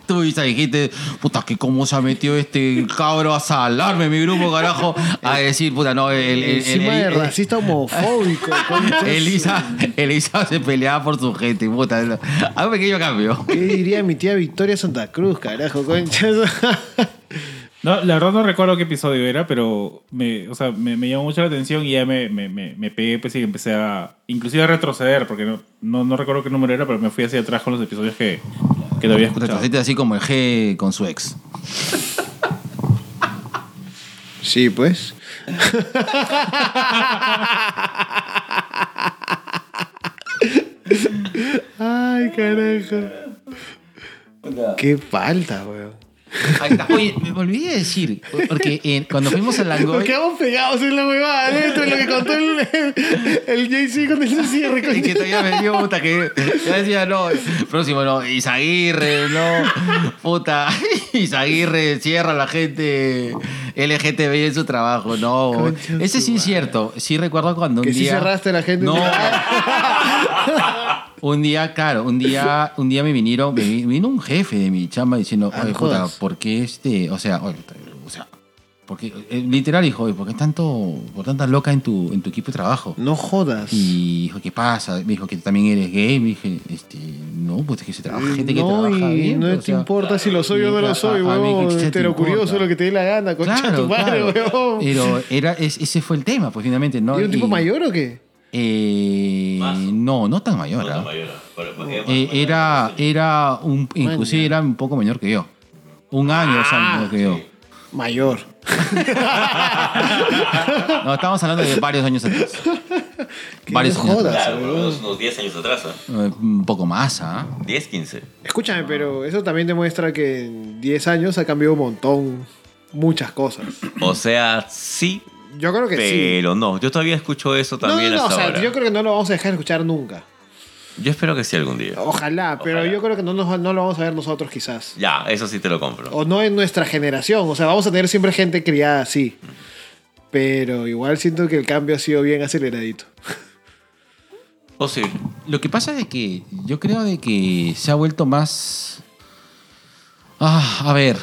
tú Isa, dijiste, puta, que cómo se ha metido este cabro a salarme mi grupo, carajo, a decir, puta, no, el, el, el, Encima de el- racista homofóbico. concha (laughs) de el su- Isa, el Isa se peleaba por su gente, puta. A un pequeño cambio. ¿Qué diría mi tía Victoria Santa Cruz, carajo, concha? No, la verdad no recuerdo qué episodio era, pero me, o sea, me, me llamó mucho la atención y ya me, me, me, me pegué pues, y empecé a inclusive a retroceder, porque no, no, no recuerdo qué número era, pero me fui hacia atrás con los episodios que, que todavía escuchado. Retrocede así como el G con su ex. Sí, pues. (laughs) Ay, carajo. Qué falta, weón. Oye, me olvidé de decir, porque eh, cuando fuimos a Nos Langoy... quedamos pegados en la huevada, dentro de lo que contó el, el Jay-Z con el cierre. Y que todavía me dio puta que decía, no, próximo no, Isaguirre, no, puta, (laughs) Isaguirre cierra a la gente LGTB en su trabajo, no. Concha Ese sí es cierto, sí recuerdo cuando un Que sí día... cerraste a la gente. No. (laughs) Un día, claro, un día, un día me vinieron, me vi- vino un jefe de mi chamba diciendo, Ah, oye, no puta, jodas. ¿por qué este, o sea, oye, o sea, porque, eh, literal dijo, oye, ¿por qué tanto, por tanta loca en tu, en tu equipo de trabajo? No jodas. Y dijo, ¿qué pasa? Me dijo que también eres gay. Me dije, este, no, pues es que se trabaja gente que trabaja y bien. no o te sea, importa si lo soy o no lo soy, huevón. Hetero curioso, lo que te dé la gana, concha Claro, tu madre, claro. huevón. Pero era, es- ese fue el tema, pues finalmente, ¿no? ¿Y un tipo Y- mayor o qué? Eh, no, no tan mayor. No, ¿ah? mayor. Eh, era, era un, inclusive era un poco menor que yo. Un año, dos años menor que yo. Mayor. (laughs) No, estamos hablando de varios años atrás. (laughs) Varios no años jodas, Claro, huevón. menos unos 10 años atrás, ¿ah? Eh, Un poco más, ¿ah? 10, 15. Escúchame, pero eso también demuestra que en 10 años ha cambiado un montón, muchas cosas. O sea, sí, Yo creo que sí. pero no. Yo todavía escucho eso No, no, también no, o sea, ahora. yo creo que no lo vamos a dejar de escuchar nunca. Yo espero que sí algún día. Ojalá, pero Ojalá. yo creo que no, nos- no lo vamos a ver nosotros quizás. Ya, eso sí te lo compro. O no en nuestra generación. O sea, vamos a tener siempre gente criada así. Pero igual siento que el cambio ha sido bien aceleradito. (laughs) Posible. Lo que pasa es que yo creo de que se ha vuelto más... Ah, a ver,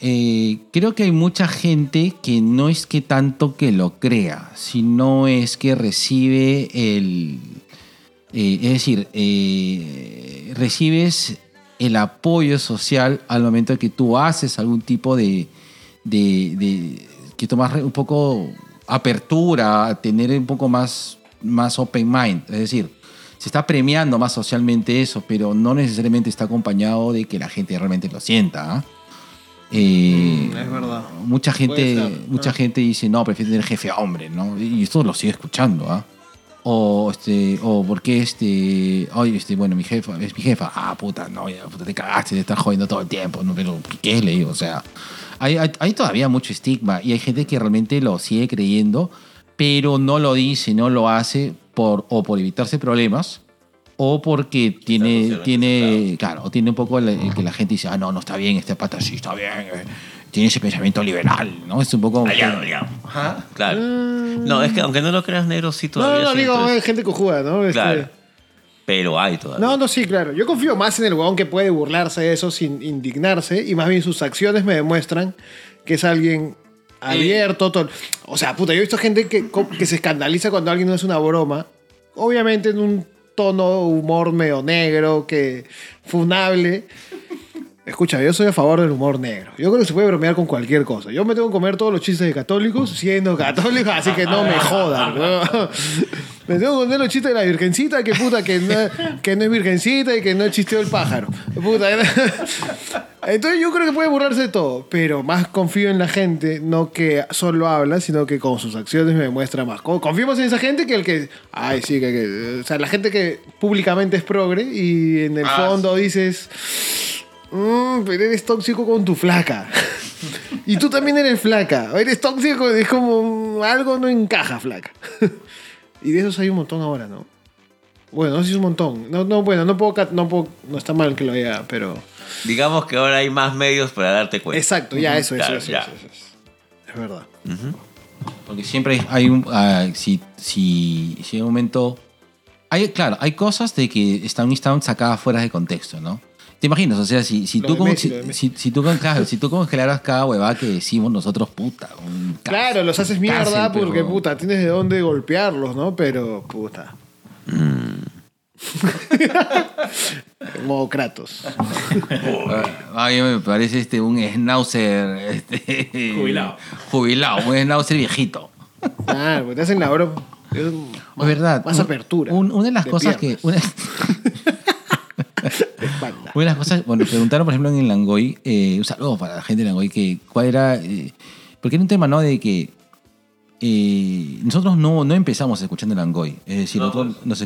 eh, creo que hay mucha gente que no es que tanto que lo crea, sino es que recibe el... eh, es decir, eh, recibes el apoyo social al momento que tú haces algún tipo de... de, de- que tomas un poco apertura, tener un poco más, más open mind. Es decir, se está premiando más socialmente eso, pero no necesariamente está acompañado de que la gente realmente lo sienta. ¿ah? Eh, es verdad. mucha gente, mucha gente dice, no, prefiero tener jefe hombre, ¿no? Y esto lo sigue escuchando, ¿ah? O, este, o porque este, oye, este, bueno, mi jefa, es mi jefa, ah, puta, no, ya, puta, te cagaste, te estás jodiendo todo el tiempo, no, pero ¿qué le digo? O sea, hay, hay, hay todavía mucho estigma y hay gente que realmente lo sigue creyendo, pero no lo dice, no lo hace por, o por evitarse problemas, o porque tiene, socialmente tiene claro, o tiene un poco el, el que la gente dice, ah, no, no está bien, este pata sí está bien, eh, tiene ese pensamiento liberal, ¿no? Es un poco... Aliado, aliado. Ajá, claro. No, es que aunque no lo creas negro, sí No, todavía no, no, digo, hay gente cojuda, ¿no? Este- Claro. Pero hay todavía. No, no, sí, claro. Yo confío más en el huevón que puede burlarse de eso sin indignarse y más bien sus acciones me demuestran que es alguien abierto. todo. O sea, puta, yo he visto gente que, que se escandaliza cuando alguien no es una broma. Obviamente en un tono humor medio negro, que funable. Escucha, yo soy a favor del humor negro. Yo creo que se puede bromear con cualquier cosa. Yo me tengo que comer todos los chistes de católicos siendo católico, así que no me jodan. ¿no? (laughs) Me tengo que comer los chistes de la virgencita, que puta, que no, que no es virgencita y que no chisteó el pájaro. Puta, (laughs) entonces yo creo que puede burlarse de todo, pero más confío en la gente, no que solo habla, sino que con sus acciones me muestra más. Co- Confiemos en esa gente que el que, ay, sí, que, que- o sea, la gente que públicamente es progre y en el Ah, fondo dices, "Mm, pero eres tóxico con tu flaca. y tú también eres flaca, eres tóxico, es como algo no encaja, flaca. (laughs) y de esos hay un montón ahora, ¿no? Bueno, no sé si es un montón. No, no, bueno, no puedo, no puedo, no está mal que lo diga, pero... Digamos que ahora hay más medios para darte cuenta. Exacto, ya, eso, eso, Claro, eso, ya. eso, eso, eso. Es verdad. Porque siempre hay- un. ah, si, si, si hay un momento. Hay, claro, hay cosas de que están, están sacadas fuera de contexto, ¿no? ¿Te imaginas? O sea, si, si tú como. Messi, Si, si- si tú, con- claro, si tú congelaras cada huevada que decimos nosotros, puta. un cárcel- Claro, los haces mierda cárcel, pero- porque, puta, tienes de dónde golpearlos, ¿no? Pero, puta. (laughs) Kratos. Ah, A mí me parece este, un schnauzer. Este, Jubilado. Jubilado, un schnauzer viejito. Ah, pues te hacen la broma. Es Es verdad. Más un- apertura. un- una de las de cosas piernas. que. Una. (laughs) (laughs) una de las cosas. Bueno, preguntaron, por ejemplo, en el Langoy. eh, un saludo para la gente de Langoy. Que, ¿Cuál era.? eh, porque era un tema, ¿no? De que. Eh, nosotros no, no empezamos escuchando el Langoy. Es decir, No, nosotros pues. nos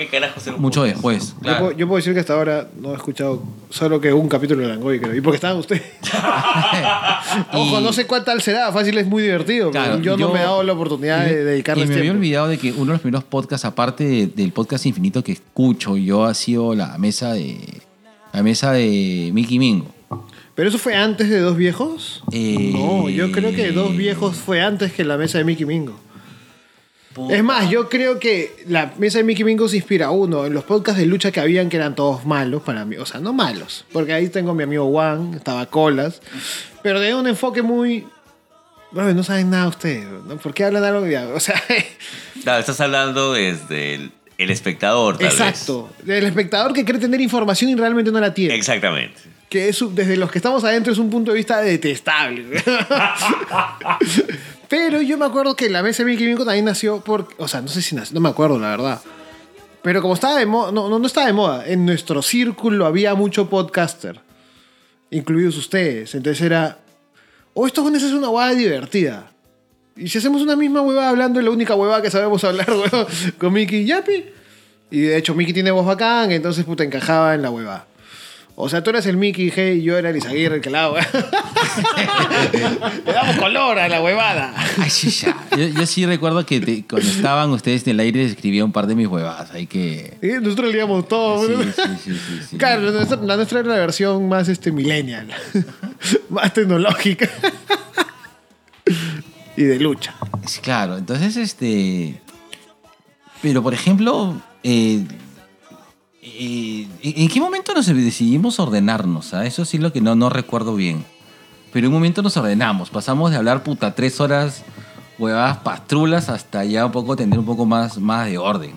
siquiera escuchamos mucho podcast. después. Yo, puedo, yo puedo decir que hasta ahora no he escuchado solo que un capítulo de Langoy, creo. Y porque estaban ustedes. (laughs) Ojo, Y- no sé cuál tal será. Fácil es muy divertido. Claro, yo, no me he dado la oportunidad de dedicarles Y me había tiempo. olvidado de que uno de los primeros podcasts, aparte de- del podcast infinito que escucho yo, ha sido la mesa de. La mesa de Mickey Mingo. ¿Pero eso fue antes de Dos Viejos? Eh, No, yo creo que Dos Viejos fue antes que la mesa de Mickey Mingo. Es más, yo creo que la mesa de Mickey Mingo se inspira, uno, en los podcasts de lucha que habían que eran todos malos para mí. O sea, no malos, porque ahí tengo a mi amigo Juan, estaba Colas, pero de un enfoque muy... Bueno, no saben nada ustedes, ¿no? ¿por qué hablan algo? ya? (laughs) O sea, Claro, estás hablando desde el, el espectador, tal exacto. Del espectador que cree tener información y realmente no la vez. tiene. Exactamente. Que es, desde los que estamos adentro es un punto de vista detestable. (laughs) Pero yo me acuerdo que la mesa de Mickey Mingo también nació por... O sea, no sé si nació, no me acuerdo la verdad. Pero como estaba de moda, no, no, no estaba de moda, en nuestro círculo había mucho podcaster, incluidos ustedes. Entonces era, o estos jóvenes es una huevada divertida. Y si hacemos una misma huevada hablando, es la única huevada que sabemos hablar, con Mickey y Yapi. Y de hecho Mickey tiene voz bacán, entonces puta encajaba en la huevada. O sea, tú eras el Mickey G y yo era el Isaguirre, el que la (laughs) Le damos color a la huevada. Ay, sí, ya. Yo, yo sí recuerdo que te- cuando estaban ustedes en el aire escribía un par de mis huevadas. Hay que. Y nosotros leíamos todo. Sí, sí, sí, sí, sí. Claro, la nuestra, la nuestra era la versión más este, millennial, más tecnológica y de lucha. Sí, claro, entonces este. Pero por ejemplo, eh, eh, ¿en qué momento nos decidimos ordenarnos? ah? Eso sí es lo que no, no recuerdo bien. Pero en un momento nos ordenamos. Pasamos de hablar puta tres horas huevadas pastrulas hasta ya un poco tener un poco más, más de orden.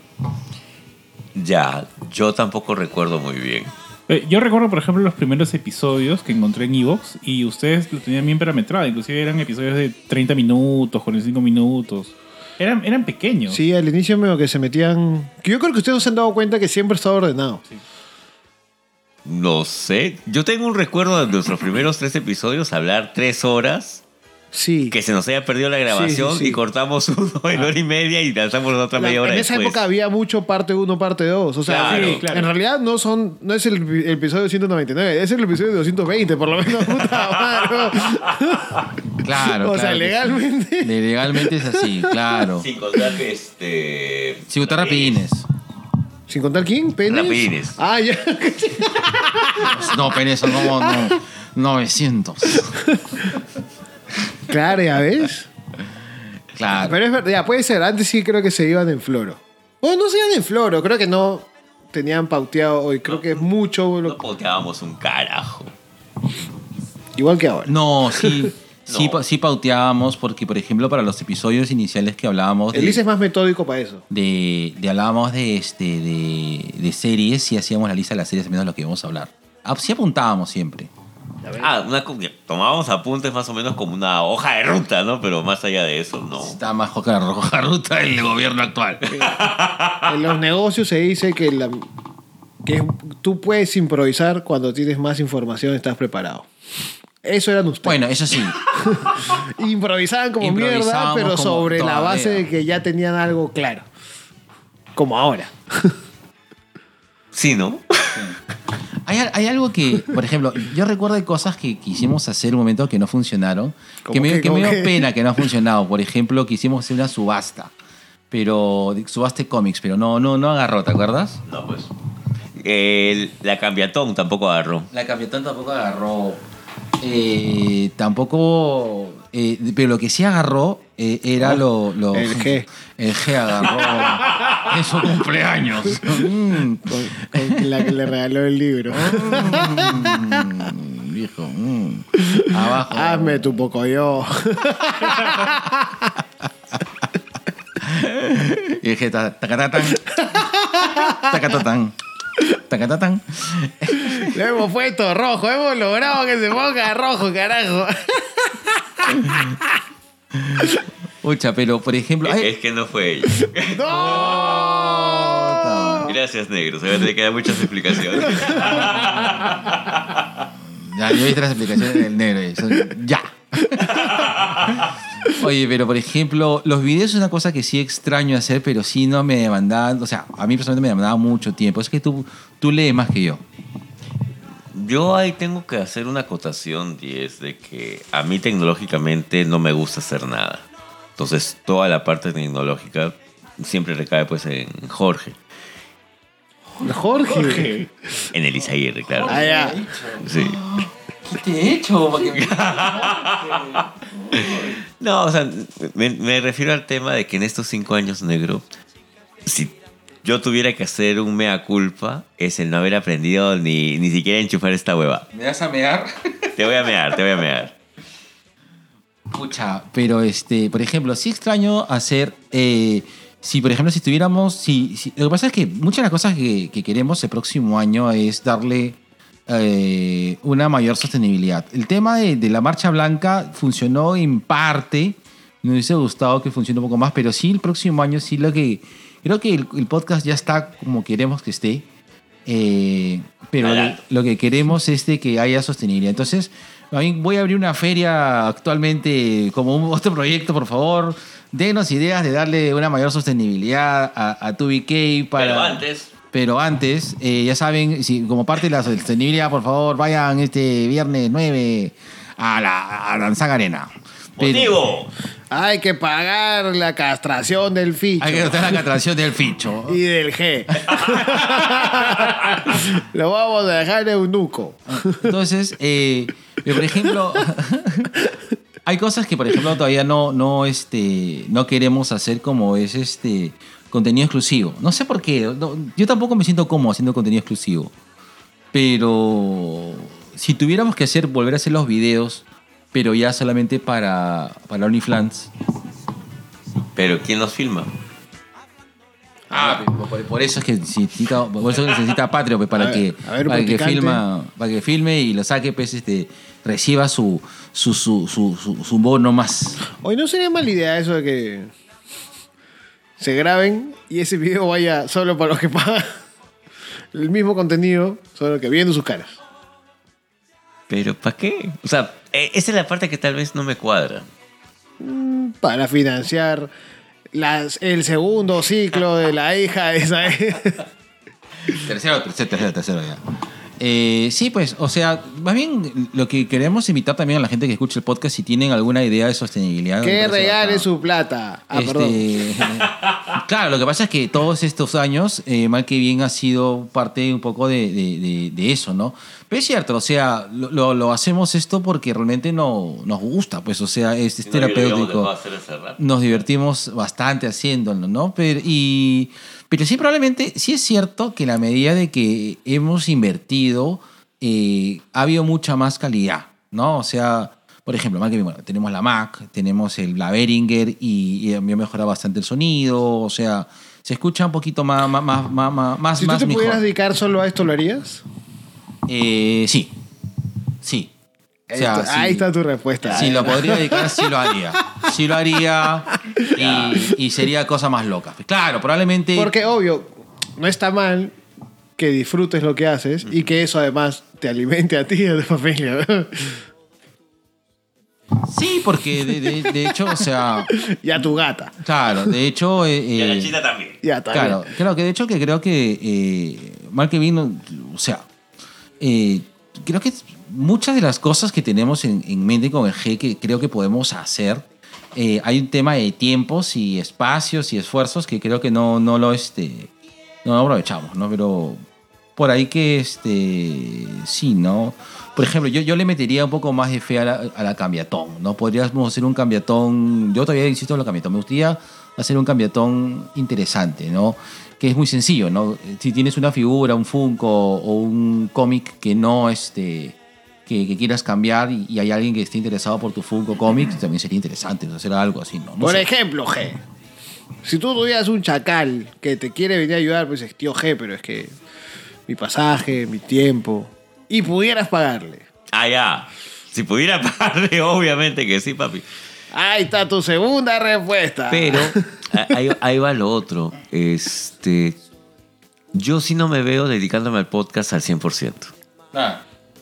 Ya, yo tampoco recuerdo muy bien. Eh, Yo recuerdo, por ejemplo, los primeros episodios que encontré en Evox y ustedes lo tenían bien parametrado. Inclusive eran episodios de 30 minutos, 45 minutos. Eran, eran pequeños. Sí, al inicio medio que se metían... que Yo creo que ustedes se han dado cuenta que siempre estaba ordenado. No sé. Yo tengo un recuerdo de nuestros primeros tres episodios hablar tres horas. Sí. Que se nos haya perdido la grabación Sí, sí, sí. y cortamos uno en hora y media y lanzamos la otra La- media hora en esa después. época había mucho parte 1, parte 2. O sea, Claro, sí, claro. en realidad no son no es el, el episodio 199, es el episodio 220, por lo menos. (laughs) Puta madre. Claro. O sea, legalmente. De- Legalmente es así, claro. Sin contar este. Sin gustar rapidines. ¿Sin contar quién? ¿Penes? Rapidines. Ah, ya. No, penes son como no, 900. (laughs) claro, ya ves. Claro. Pero es verdad, ya puede ser. Antes sí creo que se iban en floro. O no se iban en floro, creo que no tenían pauteado hoy. Creo que es mucho. lo- No poteábamos un carajo. Igual que ahora. No, sí. (laughs) Sí, No. sí pauteábamos porque, por ejemplo, para los episodios iniciales que hablábamos Elise es más metódico para eso. de, de- hablábamos de este de, de series y hacíamos la lista de las series menos de lo que íbamos a hablar. Ah, Sí apuntábamos siempre. Ah, una, tomábamos apuntes más o menos como una hoja de ruta, ¿no? Pero más allá de eso, no. Está más hoja roja ruta el gobierno actual. En los negocios se dice que, la- que tú puedes improvisar cuando tienes más información, estás preparado. Eso eran ustedes. Bueno, eso sí. (laughs) Improvisaban como mierda, pero como sobre la base de que ya tenían algo claro. Como ahora. Sí, ¿no? Hay, hay algo que, por ejemplo, yo recuerdo de cosas que quisimos hacer un momento que no funcionaron. ¿Cómo Que me, que me ¿Cómo dio pena que no ha (laughs) funcionado. Por ejemplo, quisimos hacer una subasta. Pero, de cómics, pero no, no, no agarró, ¿te acuerdas? No, pues. El- la cambiatón tampoco agarró. La Capitán tampoco agarró. Eh, tampoco. Eh, pero lo que sí agarró eh, era lo, lo- El G. El G agarró (laughs) en su cumpleaños. Mm, Con, con la que le regaló el libro. mm, viejo. mm. Abajo. Hazme tu poco yo. Y dije, ta- tacatatán. Tacatatán. Tacatatán. Lo hemos puesto rojo. Hemos logrado que se ponga rojo, carajo. Ucha, pero por ejemplo. ay, Es que no fue ella. ¡No! Gracias, negro. Se va a tener que dar muchas explicaciones. Ya, yo viste las explicaciones del negro. ya. (laughs) Oye, pero por ejemplo, los videos es una cosa que sí extraño hacer, pero sí no me demandaban. O sea, a mí personalmente me demandaba mucho tiempo. Es que tú, tú lees más que yo. Yo ahí tengo que hacer una acotación, y es de que a mí tecnológicamente no me gusta hacer nada. Entonces, toda la parte tecnológica siempre recae pues en Jorge. Jorge. En el Isaguirre, claro. Ah, ya. Sí. ¿Qué te he hecho? (laughs) (laughs) No, o sea, me, me refiero al tema de que en estos cinco años, negro, si yo tuviera que hacer un mea culpa, es el no haber aprendido ni, ni siquiera enchufar esta hueva. ¿Me vas a mear? Te voy a mear, te voy a mear. Pucha, pero este, por ejemplo, sí extraño hacer. eh, si, por ejemplo, si tuviéramos. Si, si- lo que pasa es que muchas de las cosas que, que queremos el próximo año es darle eh, una mayor sostenibilidad. El tema de, de la marcha blanca funcionó en parte. Me hubiese gustado que funcione un poco más, pero sí el próximo año sí lo que. Creo que el, el podcast ya está como queremos que esté. eh, pero lo, que queremos es de que haya sostenibilidad. Entonces, a mí voy a abrir una feria actualmente como un, otro proyecto, por favor. Denos ideas de darle una mayor sostenibilidad a, a 2BK para... Pero antes, Pero antes, eh, ya saben, si, como parte de la sostenibilidad, por favor, vayan este viernes 9 a la a Danzán Arena. Pero- motivo. Hay que pagar la castración del ficho. Hay que notar la castración del ficho. Y del G. (laughs) Lo vamos a dejar eunuco. Entonces, eh, por ejemplo, (laughs) hay cosas que, por ejemplo, todavía no, no, este, no queremos hacer como es este contenido exclusivo. No sé por qué. no- yo tampoco me siento cómodo haciendo contenido exclusivo. Pero si tuviéramos que hacer, volver a hacer los videos, pero ya solamente para, para OnlyFans. Pero ¿quién nos filma? Ah, por, por eso es que necesita, por eso necesita Patreon pues, para ver, que ver, para que filma, para que filme y lo saque pues este reciba su su, su, su, su- su bono más. Hoy no sería mala idea eso de que se graben y ese video vaya solo para los que pagan el mismo contenido, solo que viendo sus caras. ¿Pero para qué? O sea, eh, esa es la parte que tal vez no me cuadra. Para financiar las, el segundo ciclo de la hija de esa. (laughs) Tercero, tercero, tercero, tercero ya. Eh, sí, pues, o sea, más bien lo que queremos invitar también a la gente que escuche el podcast si tienen alguna idea de sostenibilidad. que regale su plata. Ah, Este, perdón. (laughs) claro, lo que pasa es que todos estos años, eh, mal que bien, ha sido parte un poco de, de- de- de eso, ¿no? Pero es cierto, o sea, lo, lo- lo hacemos esto porque realmente no, nos gusta, pues, o sea, es, es no, terapéutico nos divertimos bastante haciéndolo, ¿no? Pero, y, pero sí, probablemente, sí es cierto que en la medida de que hemos invertido, eh, ha habido mucha más calidad, ¿no? O sea, por ejemplo, bueno, tenemos la Mac, tenemos el, la Behringer y, y ha mejorado bastante el sonido, o sea, se escucha un poquito más, más, más, más, más, Si tú te mejor. pudieras dedicar solo a esto, ¿lo harías? Eh, sí, sí. O sea, sí. Ahí está tu respuesta. Si lo podría dedicar, sí lo haría. Sí lo haría y, y sería cosa más loca. Claro, probablemente... Porque, obvio, no está mal que disfrutes lo que haces y que eso además te alimente a ti y a tu familia. Sí, porque de, de- de hecho, o sea... y a tu gata. Claro, de hecho... eh, Y a la eh, chita también. Ya. Claro, creo que de hecho que creo que eh, mal que bien, o sea, eh, creo que muchas de las cosas que tenemos en, en mente con el G que creo que podemos hacer, eh, hay un tema de tiempos y espacios y esfuerzos que creo que no, no lo este, no aprovechamos, ¿no? Pero por ahí que este sí, ¿no? Por ejemplo, yo, yo le metería un poco más de fe a la, a la cambiatón, ¿no? Podríamos hacer un cambiatón, yo todavía insisto en lo cambiatón, me gustaría hacer un cambiatón interesante, ¿no? Que es muy sencillo, ¿no? Si tienes una figura, un Funko o un cómic que no, este, que, que quieras cambiar y, y hay alguien que esté interesado por tu Funko cómic, también sería interesante hacer algo así, ¿no? No Por sé. ejemplo, G. Si tú tuvieras un chacal que te quiere venir a ayudar, pues dices, tío G, pero es que mi pasaje, mi tiempo. Y pudieras pagarle. Ah, ya. Si pudiera (laughs) pagarle, obviamente que sí, papi. Ahí está tu segunda respuesta. Pero (laughs) ahí, ahí va lo otro. Este, yo sí no me veo dedicándome al podcast al 100%.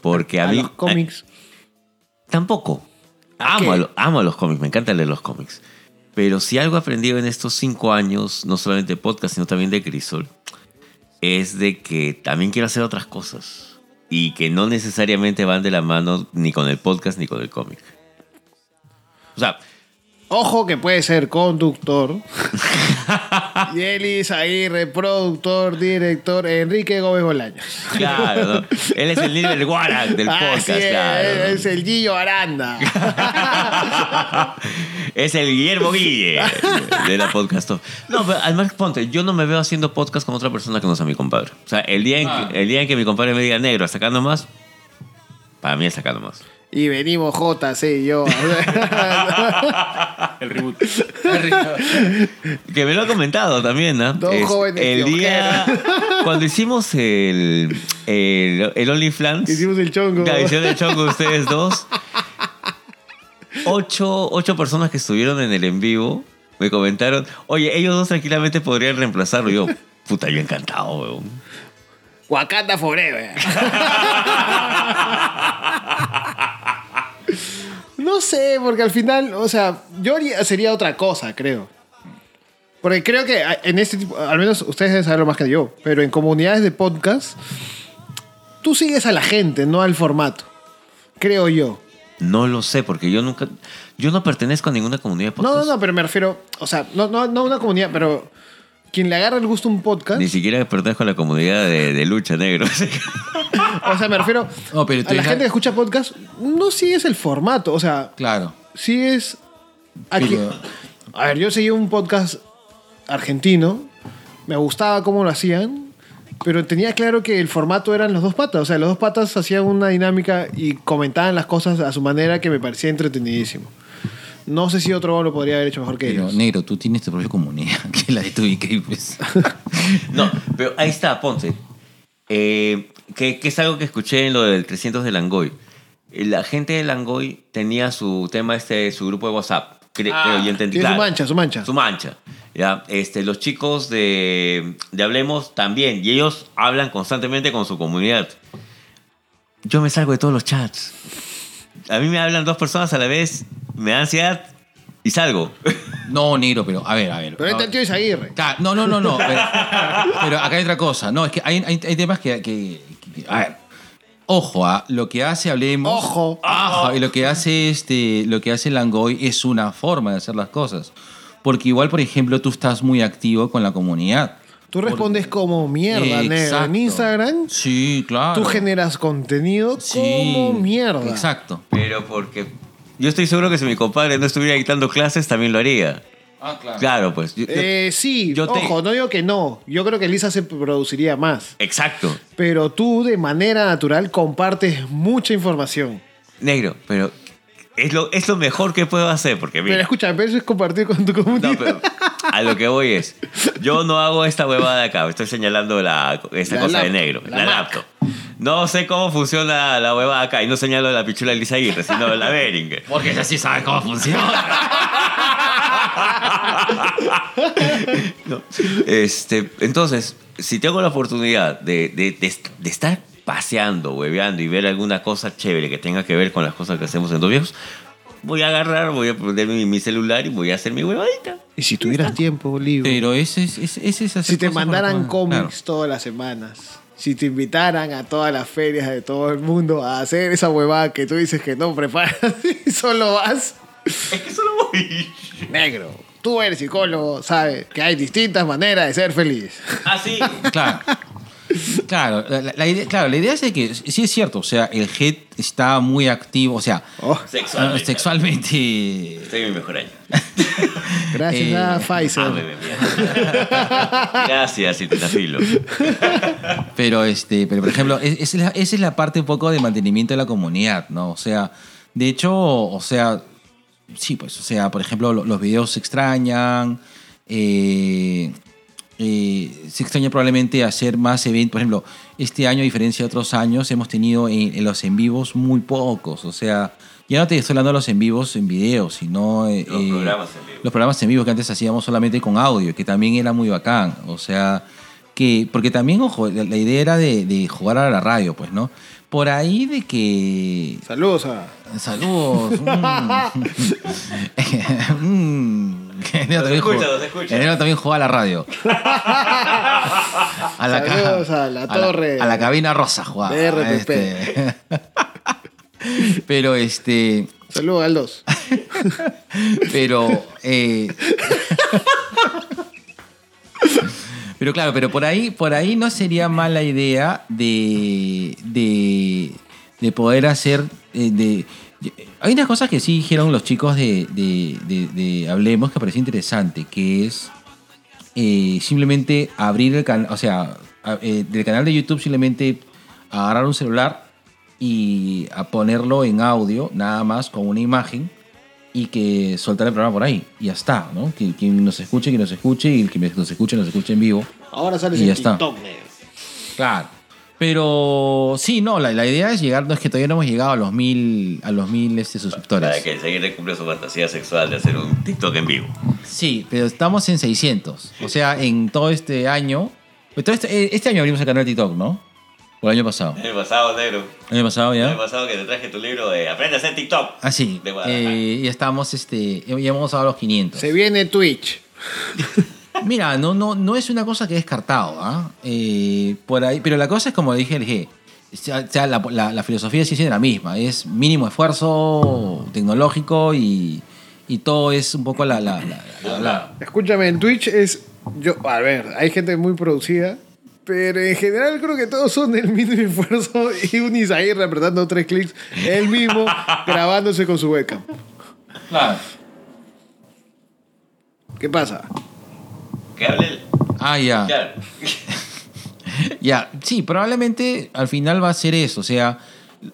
Porque a, a mí... los cómics. Tampoco. ¿A Amo, lo- amo los cómics, me encanta leer los cómics. Pero si algo he aprendido en estos cinco años, no solamente de podcast, sino también de Crisol, es de que también quiero hacer otras cosas. Y que no necesariamente van de la mano ni con el podcast ni con el cómic. O sea, Ojo que puede ser conductor. (laughs) y Elis Aguirre, productor, director, Enrique Gómez Bolaños. claro, ¿no? él es el líder Guarac del podcast, es, claro. es el Gillo Aranda. (laughs) es el Guillermo Guille de la podcast. No, pero además, ponte, yo no me veo haciendo podcast con otra persona que no sea mi compadre. O sea, el día en, que, el día en que mi compadre me diga negro, sacando más, para mí es sacando más. Y venimos JC y yo. (laughs) El reboot. Que me lo ha comentado también, ¿no? Dos Es- jóvenes El día. Cuando hicimos el. El, el OnlyFans. Hicimos el chongo. La hicieron el chongo ustedes dos. Ocho, ocho personas que estuvieron en el en vivo me comentaron, oye, ellos dos tranquilamente podrían reemplazarlo. Y yo, puta, yo encantado, weón. Wakanda Forever. (laughs) no sé, porque al final, o sea, yo haría- sería otra cosa, creo. Porque creo que en este tipo, al menos ustedes deben saberlo más que yo, pero en comunidades de podcast, tú sigues a la gente, no al formato. Creo yo. No lo sé, porque yo nunca. Yo no pertenezco a ninguna comunidad de No, podcast. no, no, pero me refiero, o sea, no, no, no una comunidad, pero quien le agarra el gusto a un podcast, Ni siquiera pertenezco a la comunidad de, de lucha negro. (laughs) o sea, me refiero No, pero a la gente que escucha podcast, no sigues el formato, o sea, Claro. sigues a Pero- A ver, yo seguía un podcast argentino, me gustaba cómo lo hacían, pero tenía claro que el formato eran los dos patas, o sea, los dos patas hacían una dinámica y comentaban las cosas a su manera que me parecía entretenidísimo. No sé si otro lo podría haber hecho mejor que Pero, ellos. negro, tú tienes tu propia comunidad, (laughs) que es la de tu IK, pues. No, pero ahí está, ponte. Eh, que, que es algo que escuché en lo del 300 de Langoy. Eh, La gente de Langoy tenía su tema, este, su grupo de WhatsApp. Cre- Ah, creo, yo entendí. tiene su mancha, su mancha. Su mancha. ¿ya? Este, los chicos de, de Hablemos también. Y ellos hablan constantemente con su comunidad. Yo me salgo de todos los chats. A mí me hablan dos personas a la vez, me da ansiedad y salgo. (laughs) No, negro, pero a ver, a ver. Pero este tío Isaguirre. Claro, No, no, no, no. Pero, pero acá hay otra cosa. No, es que hay, hay- hay temas que- A ver. Ojo, a lo que hace Hablemos. Ojo. Ojo, y lo que hace este. Lo que hace Langoy es una forma de hacer las cosas. Porque igual, por ejemplo, tú estás muy activo con la comunidad. Tú respondes como mierda, negro. En. Instagram, Sí, claro. tú generas contenido como mierda. Exacto. Pero porque yo estoy seguro que si mi compadre no estuviera dictando clases, también lo haría. Ah, claro. Claro, pues. yo- Eh, sí, Yo te- ojo, no digo que no. Yo creo que Lisa se produciría más. Exacto. Pero tú, de manera natural, compartes mucha información. Negro, pero es lo, es lo mejor que puedo hacer, porque mira, Pero escucha, pero eso es compartir con tu comunidad. no, pero a lo que voy es, yo no hago esta huevada de acá, estoy señalando la, esta La cosa de negro, la la, laptop. No sé cómo funciona la huevada acá y no señalo la pichula de Lisa Aguirre, sino la Beringer. Porque ella sí sabe cómo funciona. (laughs) No. Este, entonces, si tengo la oportunidad de, de- de- de estar paseando, hueveando y ver alguna cosa chévere que tenga que ver con las cosas que hacemos en Dos Viejos, voy a agarrar, voy a poner mi, mi celular y voy a hacer mi huevadita. Y si tuvieras tiempo libre. Pero ese es, ese, ese es hacer Si te mandaran cómics claro. todas las semanas. Si te invitaran a todas las ferias de todo el mundo a hacer esa huevada que tú dices que no preparas (laughs) y solo vas. Es que solo voy. Negro. Tú eres psicólogo, sabes que hay distintas maneras de ser feliz. Ah, sí. Claro. Claro la, la idea, claro, la idea es de que sí es cierto, o sea, el head está muy activo, o sea, Oh, (laughs) Sexualmente. sexualmente. Estoy en mi mejor año. (laughs) gracias Eh, a Ah, Pfizer. mía. (laughs) Gracias. Pero, este, pero por ejemplo, es- es la- esa es la parte un poco de mantenimiento de la comunidad, ¿no? O sea, de hecho, o sea, sí, pues, o sea, por ejemplo, lo- los videos se extrañan, eh, eh, se extraña probablemente hacer más eventos. Por ejemplo, este año, a diferencia de otros años, hemos tenido en, en los en vivos muy pocos. O sea, ya no te estoy hablando de los en vivos en video, sino eh, Los eh, programas en vivo. los programas en vivo que antes hacíamos solamente con audio, que también era muy bacán. O sea, que, porque también, ojo, la, la idea era de, de jugar a la radio, pues, ¿no? Por ahí de que Saludos a. Saludos. mm. (laughs) (laughs) Mm. (laughs) Enero también escucha, jugó- los escucha. Enero también jugaba a la radio. (laughs) A la, Saludos a la torre. A la, cabina rosa jugaba. De RPP. este. (laughs) Pero este. Saludos al 2. Pero. eh, pero claro, pero por ahí, por ahí no sería mala idea de. de, de poder hacer. eh, de, hay unas cosas que sí dijeron los chicos de, de, de- de Hablemos que pareció interesante, que es eh, simplemente abrir el canal, o sea, a- eh, del canal de YouTube simplemente agarrar un celular y a ponerlo en audio, nada más con una imagen, y que soltar el programa por ahí. Y ya está, ¿no? Que quien nos escuche, que nos escuche, y el que nos escuche, nos escuche en vivo. Ahora sales Y en ya. TikTok. Claro. Pero sí, no, la, la idea es llegar, no es que todavía no hemos llegado a los mil, a los mil este, suscriptores. Para que el Seguirre cumpla su fantasía sexual de hacer un TikTok en vivo. Sí, pero estamos en 600. O sea, en todo este año. pues todo este, eh, este año abrimos el canal de TikTok, ¿no? O el año pasado. El año pasado, negro. El año pasado El año ya. pasado que te traje tu libro de Aprende a hacer TikTok. Ah, sí. De. Eh, ya estamos, este. Ya hemos dado los 500. Se viene Twitch. (laughs) Mira, no, no, no es una cosa que he descartado, ¿ah? Eh, por ahí, pero la cosa es como dije el G. O sea, la, la- la filosofía sigue siendo la misma. Es mínimo esfuerzo tecnológico y, y todo es un poco la. Escúchame, en Twitch es. Yo, a ver, hay gente muy producida. Pero en general creo que todos son del mínimo esfuerzo y un Isaí apretando tres clics, él mismo (laughs) grabándose con su webcam. Claro. ¿Qué pasa? Ah, ya. Claro. (laughs) Ya, sí, probablemente al final va a ser eso. O sea,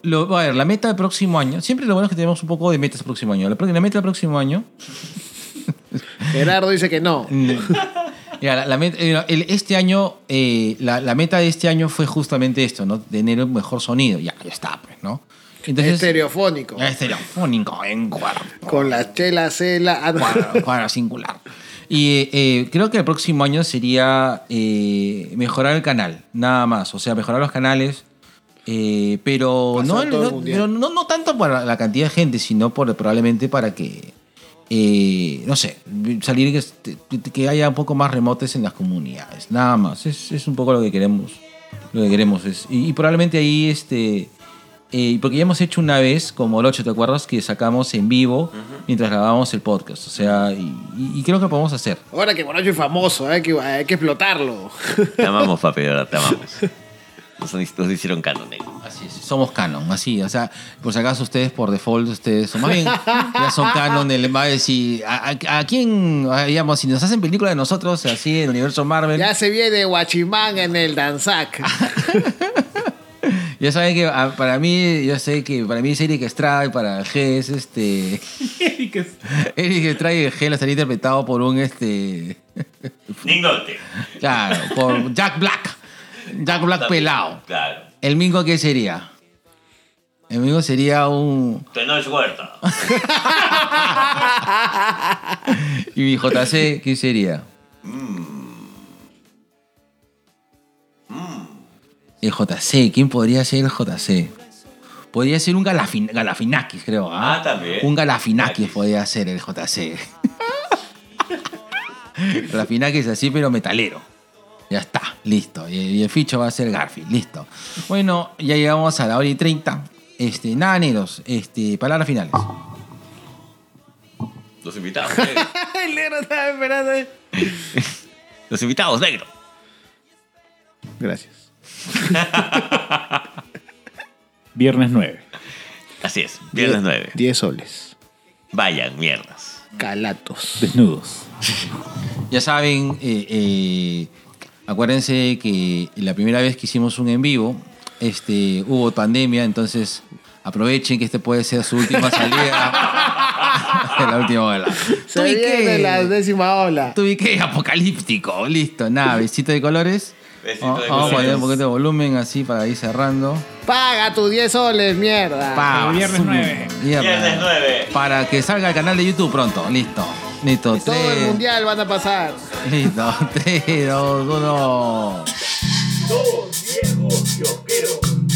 lo, a ver, la meta del próximo año. Siempre lo bueno es que tenemos un poco de metas el próximo año. La, la meta del próximo año. (laughs) Gerardo dice que no. (laughs) Mira, la, la meta- eh, el- este año, eh, la, la meta de este año fue justamente esto, ¿no? Tener un mejor sonido. Ya, ya está, pues, ¿no? Entonces, Estereofónico. estereofónico en cuadro, Con la chela, cela. cuadro, cuadro singular. Y eh, creo que el próximo año sería eh, mejorar el canal, nada más. O sea, mejorar los canales. eh, pero no, no, mundial. pero no, no tanto para la cantidad de gente, sino por, probablemente para que, eh, no sé, salir que, este, que haya un poco más remotes en las comunidades. Nada más. Es, es un poco lo que queremos. Lo que queremos es. Y, y probablemente ahí, este. Eh, porque ya hemos hecho una vez, como el 8, ¿te acuerdas? Que sacamos en vivo mientras grabábamos el podcast. O sea, y, y- y creo que podemos hacer. Ahora que Bonacho es famoso, hay que, hay que explotarlo. Te amamos, papi, verdad, te amamos. (laughs) Nos, nos hicieron canon, negro. Así es, somos canon, así, o sea, por si acaso ustedes por default, ustedes son más bien, ya son canon, el va a decir, ¿a, a, a quién, digamos, si nos hacen película de nosotros, así, en el universo Marvel, Ya se viene Guachimán en el Danzac. (laughs) ya saben que ah, para mí, yo sé que para mí es Eric Estrada y para G es este. (laughs) Eric Estrada y G lo estaría interpretado por un este. (laughs) Ningote. Claro, por Jack Black. Jack Black pelado. Claro. ¿El Mingo qué sería? El Mingo sería un. Tenoch Huerta. (laughs) ¿Y mi JC qué sería? El JC, ¿quién podría ser el JC? Podría ser un galafin Galafinakis, creo. ¿ah? Ah, también. Un Galafinakis podría ser el JC. (laughs) Galafinakis así, pero metalero. Ya está, listo. Y, y el ficho va a ser Garfield, listo. Bueno, ya llegamos a la hora y 30. Este, nada, negros. Este, palabras finales. Los invitados, negro. (laughs) El negro estaba esperando. eh. Los invitados, negro. Gracias. (laughs) Viernes 9. Así es, viernes 9. 10 soles. Vayan, mierdas. Calatos. Desnudos. (laughs) Ya saben, eh, eh, acuérdense que la primera vez que hicimos un en vivo, este, hubo pandemia, entonces aprovechen que este puede ser su última salida. (laughs) la última ola. Se viene la décima ola. Tuve apocalíptico, listo, nada, besito de colores. Besito de Vamos a poner un poquito de volumen así para ir cerrando. Paga tus 10 soles, mierda. Pa, viernes zum, 9. mierda. Viernes 9. Para que salga el canal de YouTube pronto, listo. Listo, Todo el mundial van a pasar. Listo, 3, 2, 1. Dos viejos kiosqueros.